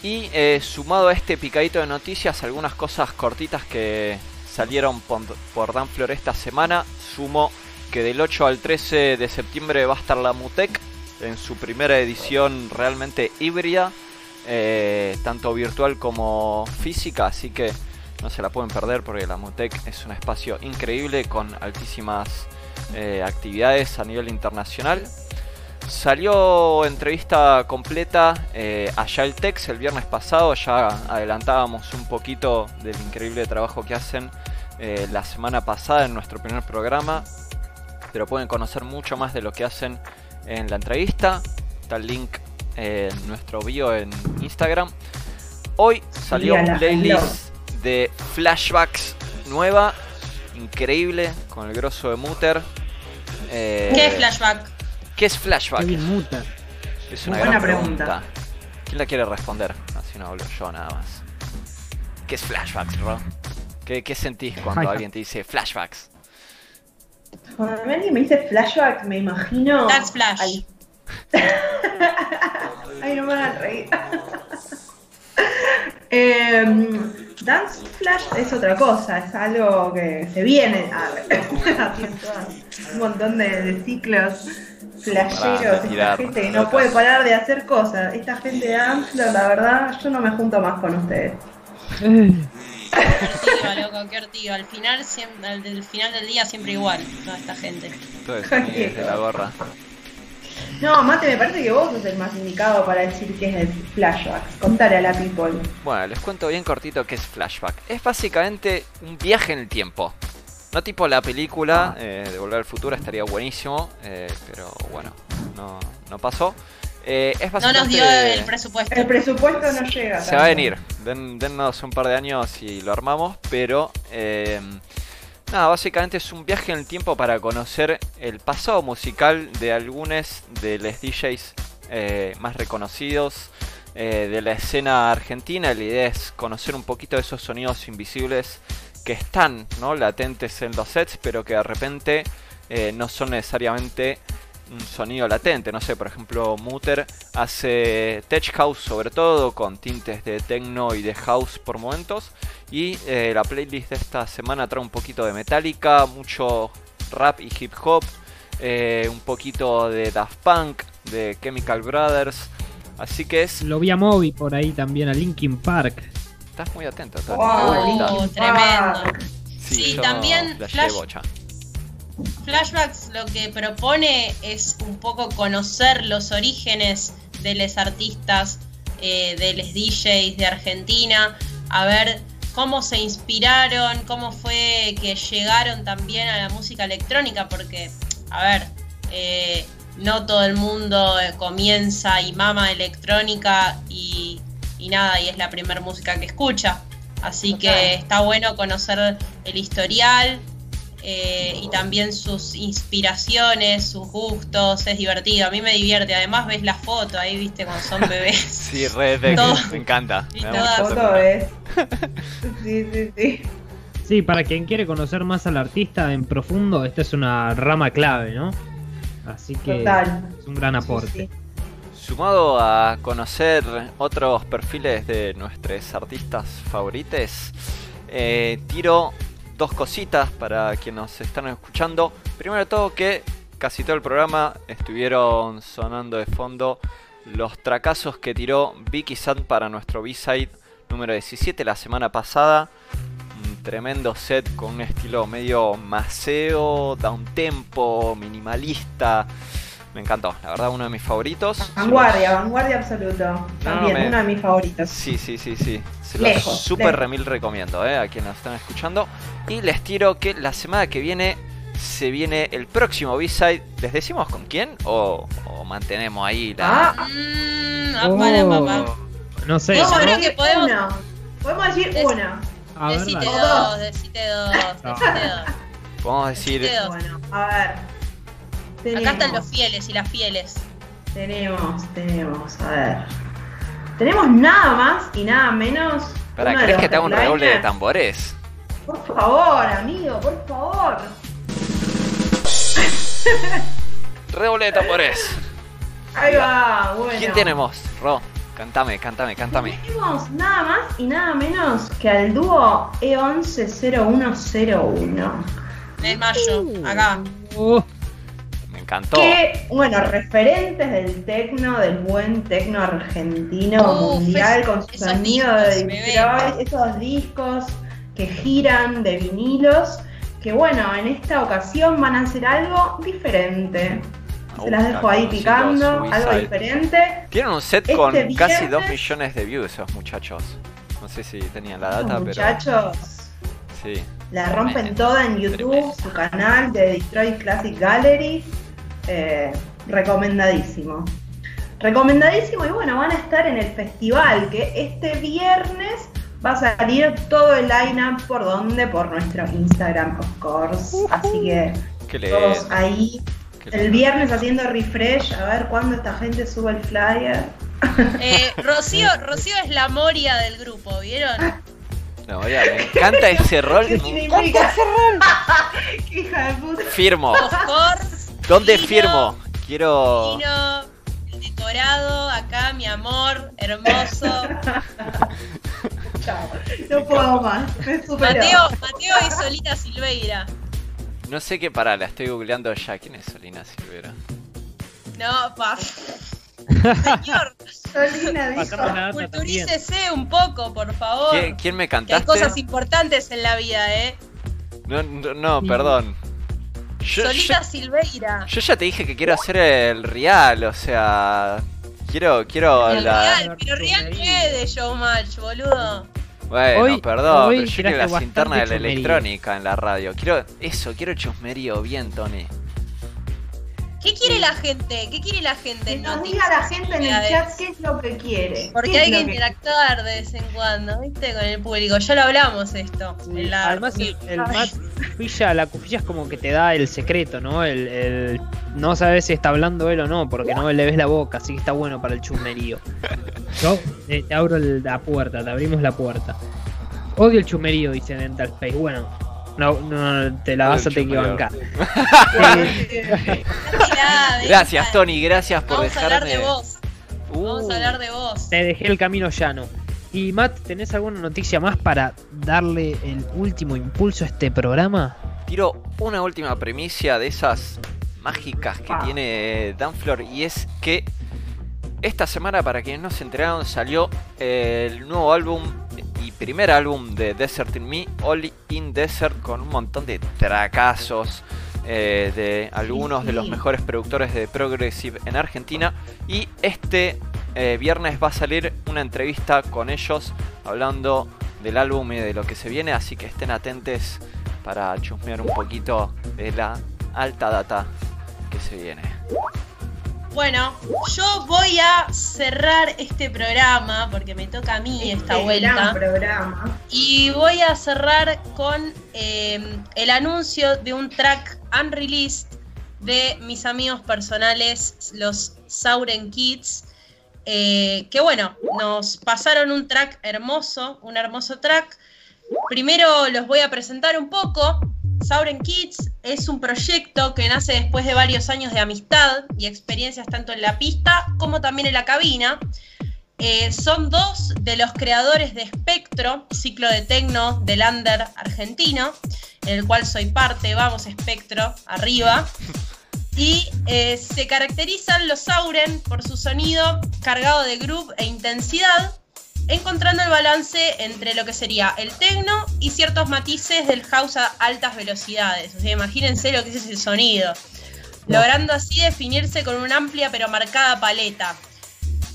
Speaker 7: Y eh, sumado a este picadito de noticias, algunas cosas cortitas que salieron por, por esta semana. Sumo que del 8 al 13 de septiembre va a estar la Mutec en su primera edición realmente híbrida, eh, tanto virtual como física, así que no se la pueden perder porque la Mutec es un espacio increíble con altísimas eh, actividades a nivel internacional. Salió entrevista completa eh, a Tex el viernes pasado, ya adelantábamos un poquito del increíble trabajo que hacen eh, la semana pasada en nuestro primer programa, pero pueden conocer mucho más de lo que hacen en la entrevista, está el link en nuestro bio en Instagram. Hoy salió un playlist de flashbacks nueva, increíble, con el grosso de Muter. Eh,
Speaker 4: ¿Qué es flashback?
Speaker 7: ¿Qué es flashback?
Speaker 5: Kevin Muta.
Speaker 7: Es una
Speaker 6: buena
Speaker 7: pregunta.
Speaker 6: pregunta.
Speaker 7: ¿Quién la quiere responder? Así no hablo yo nada más. ¿Qué es flashbacks, Ro? ¿Qué, qué sentís cuando
Speaker 6: Ay,
Speaker 7: alguien te dice flashbacks?
Speaker 6: Cuando alguien me dice flashback, me imagino.
Speaker 4: That's Flash.
Speaker 6: al- (laughs) Ay, no me van a reír. (laughs) Em, Dance Flash es otra cosa, es algo que se viene a haciendo (laughs) un montón de, de ciclos flasheros, esta
Speaker 7: tirar
Speaker 6: gente que no puede parar de hacer cosas. Esta gente de Dance, la verdad, yo no me junto más con ustedes.
Speaker 4: Loco, qué. Al final, siempre, al del final del día siempre igual, toda esta gente.
Speaker 7: Todo (laughs) la gorra.
Speaker 6: No, Mate, me parece que vos sos el más indicado para decir qué es el flashback. Contale a la people.
Speaker 7: Bueno, les cuento bien cortito qué es flashback. Es básicamente un viaje en el tiempo. No tipo la película eh, de Volver al Futuro, estaría buenísimo, eh, pero bueno, no, no pasó. Eh, es
Speaker 4: No nos dio el presupuesto.
Speaker 6: El presupuesto no llega.
Speaker 7: Se va a venir. Den, dennos un par de años y lo armamos. Pero eh, nada, básicamente es un viaje en el tiempo para conocer el pasado musical de algunos de los DJs eh, más reconocidos eh, de la escena argentina. La idea es conocer un poquito de esos sonidos invisibles que están latentes en los sets, pero que de repente eh, no son necesariamente un sonido latente. No sé, por ejemplo, Muter hace tech house sobre todo, con tintes de techno y de house por momentos. Y eh, la playlist de esta semana trae un poquito de Metallica, mucho rap y hip hop. eh, un poquito de Daft Punk, de Chemical Brothers. Así que es.
Speaker 5: Lo vi a Moby por ahí también, a Linkin Park.
Speaker 7: Estás muy atento, Tony.
Speaker 6: Wow,
Speaker 4: tremendo.
Speaker 7: Sí,
Speaker 4: Sí, también Flash-. Flashbacks lo que propone es un poco conocer los orígenes de los artistas, eh, de los DJs de Argentina, a ver cómo se inspiraron, cómo fue que llegaron también a la música electrónica, porque, a ver, eh, no todo el mundo eh, comienza y mama electrónica y, y nada, y es la primera música que escucha. Así
Speaker 6: Total.
Speaker 4: que está bueno conocer el historial, eh, y también sus inspiraciones, sus gustos, es divertido, a mí me divierte, además ves la foto ahí, viste, cuando son bebés. (laughs)
Speaker 7: Sí, re de-
Speaker 4: Todo.
Speaker 7: me encanta.
Speaker 4: Y
Speaker 7: me.
Speaker 6: Foto es. (laughs) Sí, sí, sí.
Speaker 5: Sí, para quien quiere conocer más al artista en profundo, esta es una rama clave, ¿no? Así que
Speaker 6: Total.
Speaker 5: es un gran
Speaker 6: Sí,
Speaker 5: aporte.
Speaker 6: sí.
Speaker 7: Sumado a conocer otros perfiles de nuestros artistas favorites, eh, tiro dos cositas para quienes nos están escuchando. Primero de todo que casi todo el programa estuvieron sonando de fondo los tracazos que tiró Vicky Sand para nuestro B-Side número 17 la semana pasada. Un tremendo set con un estilo medio maceo, da un tempo, minimalista. Me encantó, la verdad uno de mis favoritos.
Speaker 6: Vanguardia, vanguardia absoluto. También,
Speaker 7: me-
Speaker 6: uno de mis favoritos.
Speaker 7: Sí, sí, sí, sí. Se
Speaker 6: Lejos,
Speaker 7: los super
Speaker 6: lejos.
Speaker 7: remil recomiendo, eh, a quienes nos están escuchando. Y les tiro que la semana que viene se viene el próximo B-Side. ¿Les decimos con quién? ¿O, o mantenemos ahí la.?
Speaker 6: Ah,
Speaker 4: Mm, ah, para, papá.
Speaker 5: No sé.
Speaker 4: Yo
Speaker 6: podemos
Speaker 4: creo
Speaker 6: decir
Speaker 4: que podemos-
Speaker 6: uno. Podemos decir
Speaker 4: Des-
Speaker 6: una.
Speaker 5: A
Speaker 4: Decite dos, decite dos,
Speaker 5: No.
Speaker 4: decite dos.
Speaker 7: Podemos decir.
Speaker 4: Decite dos.
Speaker 6: Bueno, a ver. Tenemos,
Speaker 4: Acá están los fieles y las fieles.
Speaker 6: tenemos, tenemos, a ver. Tenemos nada más y nada menos.
Speaker 7: ¿Para
Speaker 6: de
Speaker 7: crees que te haga un redoble de tambores?
Speaker 6: Por favor, amigo, por favor. (laughs)
Speaker 7: Redoble de tambores.
Speaker 6: Ahí va, bueno.
Speaker 7: ¿Quién tenemos? Ro, cántame, cántame, cántame.
Speaker 6: Tenemos nada más y nada menos que al dúo E E110101.
Speaker 4: Es mayo, acá.
Speaker 5: Uh,
Speaker 7: encantó.
Speaker 6: Que, bueno, referentes del tecno, del buen tecno argentino
Speaker 4: Uf,
Speaker 6: mundial,
Speaker 4: es-
Speaker 6: con su
Speaker 4: esos
Speaker 6: sonido de. Detroit, esos discos que giran de vinilos, que bueno, en esta ocasión van a hacer algo diferente. Se las dejo ahí picando, algo diferente.
Speaker 7: Tienen un set
Speaker 6: Este
Speaker 7: con casi
Speaker 6: viernes-
Speaker 7: 2 millones de views esos muchachos. No sé si tenían la data,
Speaker 6: Los
Speaker 7: pero.
Speaker 6: muchachos
Speaker 7: Sí.
Speaker 6: la rompen
Speaker 7: Tremendo,
Speaker 6: toda en YouTube,
Speaker 7: tremendo.
Speaker 6: su canal de Detroit Classic Gallery. Eh, recomendadísimo. Recomendadísimo y bueno, van a estar en el festival que este viernes va a salir todo el lineup por donde, por nuestro Instagram, of course. Así que
Speaker 7: le.
Speaker 6: todos ahí. El
Speaker 7: le-
Speaker 6: viernes haciendo refresh, a ver cuándo esta gente sube el flyer.
Speaker 4: Eh, Rocío, (laughs) Rocío es la Moria del grupo, ¿vieron?
Speaker 7: No, ya, me encanta ese rol.
Speaker 6: ¿Qué
Speaker 7: me
Speaker 6: significa? ¡Qué (laughs) hija de puta!
Speaker 7: Firmo.
Speaker 4: Of course.
Speaker 7: ¿Dónde
Speaker 4: Vino,
Speaker 7: firmo? Quiero.
Speaker 4: Vino, el decorado, acá, mi amor, hermoso.
Speaker 6: Chao. No puedo más. Me superó.
Speaker 4: Mateo, Mateo y Solita Silveira.
Speaker 7: No sé qué para, la estoy googleando ya. ¿Quién es Solina Silvera?
Speaker 4: No, pa. Señor,
Speaker 6: Solina dijo.
Speaker 4: culturícese un poco, por favor.
Speaker 7: ¿Quién, quién me
Speaker 4: Que hay
Speaker 7: cantaste?
Speaker 4: cosas importantes en la vida, ¿eh?
Speaker 7: No, no, no, perdón. Yo,
Speaker 4: Solita
Speaker 7: yo-
Speaker 4: Silveira.
Speaker 7: yo ya te dije que quiero hacer el real, o sea. Quiero, quiero
Speaker 4: El
Speaker 7: la.
Speaker 4: real, pero real que es de Showmatch, boludo.
Speaker 7: Bueno,
Speaker 5: Hoy-
Speaker 7: perdón,
Speaker 5: hoy
Speaker 7: pero yo quiero las internas de la electrónica en la radio. Quiero eso, quiero chusmerío bien, Tony.
Speaker 4: ¿Qué quiere la gente? ¿Qué quiere la gente
Speaker 6: Que nos diga la gente en el chat qué es lo que quiere.
Speaker 4: Porque
Speaker 6: ¿Qué es
Speaker 4: hay que interactuar de vez en cuando, ¿viste? Con el público. Ya lo hablamos esto. en la-
Speaker 5: Además, el, el Matt Cufilla, la cufilla es como que te da el secreto, ¿no? El, el- no sabes si está hablando él o no, porque no le ves la boca, así que está bueno para el chumerío. Yo eh, te abro el- la puerta, te abrimos la puerta. Odio el chumerío, dice Dental Space. Bueno, no, no te la vas a tener que bancar.
Speaker 7: Gracias. Tony, gracias por
Speaker 4: Vamos a hablar de vos. Vamos
Speaker 7: Uh,
Speaker 4: a hablar de vos.
Speaker 5: Te dejé el camino llano. Y Matt, ¿tenés alguna noticia más para darle el último impulso a este programa?
Speaker 7: Tiro una última primicia de esas mágicas que
Speaker 6: Pa.
Speaker 7: tiene Danflor y es que esta semana, para quienes no se enteraron, salió el nuevo álbum y primer álbum de Desert in Me, All in Desert, con un montón de tracazos eh, de algunos de los mejores productores de Progressive en Argentina. Y este eh, viernes va a salir una entrevista con ellos hablando del álbum y de lo que se viene, así que estén atentos para chusmear un poquito de la alta data que se viene.
Speaker 4: Bueno, yo voy a cerrar este programa porque me toca a mí esta
Speaker 6: Este
Speaker 4: vuelta.
Speaker 6: gran programa.
Speaker 4: Y voy a cerrar con eh, el anuncio de un track unreleased de mis amigos personales, los Sauren Kids. eh, que bueno, nos pasaron un track hermoso, un hermoso track. Primero los voy a presentar un poco. Sauren Kids es un proyecto que nace después de varios años de amistad y experiencias tanto en la pista como también en la cabina. Eh, son dos de los creadores de Spectro, ciclo de tecno del under argentino, en el cual soy parte, vamos Spectro, arriba. Y eh, se caracterizan los Sauren por su sonido cargado de groove e intensidad, encontrando el balance entre lo que sería el tecno y ciertos matices del house a altas velocidades. O sea, imagínense lo que es ese sonido, logrando así definirse con una amplia pero marcada paleta.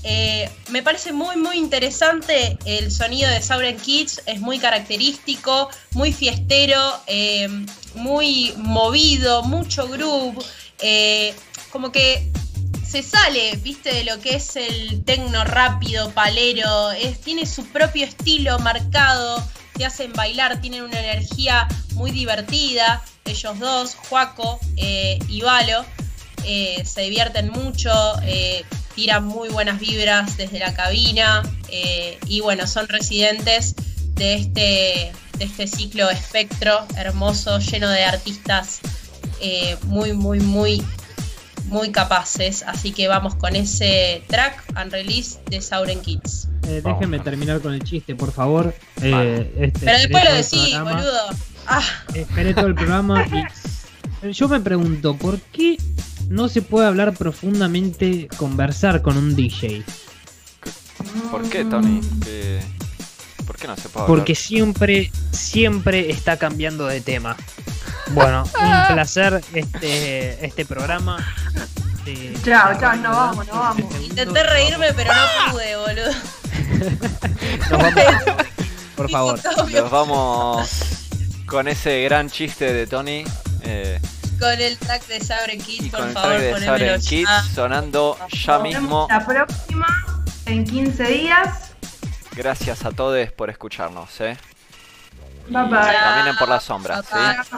Speaker 4: Eh, me parece muy muy interesante el sonido de Sauren Kids, es muy característico, muy fiestero, eh, muy movido, mucho groove, eh, como que se sale, viste, de lo que es el tecno rápido, palero, tiene su propio estilo marcado, te hacen bailar, tienen una energía muy divertida, ellos dos, Juaco eh, y Valo, eh, se divierten mucho, eh, tiran muy buenas vibras desde la cabina y bueno, son residentes de este, de este ciclo espectro hermoso, lleno de artistas muy, muy, muy, muy capaces. Así que vamos con ese track and release de Sauren Kids.
Speaker 5: Eh, déjenme terminar con el chiste, por favor. Eh, este,
Speaker 4: Pero después lo decís,
Speaker 5: programa.
Speaker 4: boludo. Ah,
Speaker 5: Esperé todo el programa y yo me pregunto, ¿por qué no se puede hablar profundamente, conversar con un DJ?
Speaker 7: ¿Por qué, Tony? ¿Qué- ¿Por qué no se puede hablar?
Speaker 5: Porque siempre, siempre está cambiando de tema. Bueno, (laughs) un placer este, este programa. Eh,
Speaker 6: Chao, chao, no vamos, no vamos.
Speaker 4: intenté reírme, pero no pude, boludo. (laughs)
Speaker 5: Nos vamos. (laughs) Por favor.
Speaker 7: Nos vamos con ese gran chiste de Tony eh,
Speaker 4: Con el track de Sauren Kids, por
Speaker 7: con el
Speaker 4: favor,
Speaker 7: track de
Speaker 4: ponémelo
Speaker 7: Sauren
Speaker 4: ya.
Speaker 7: Kids sonando ya
Speaker 6: Nos
Speaker 7: mismo.
Speaker 6: la próxima, en 15 días.
Speaker 7: Gracias a todos por escucharnos. ¿eh?
Speaker 6: Bye bye.
Speaker 7: Caminen por la sombra. ¿sí?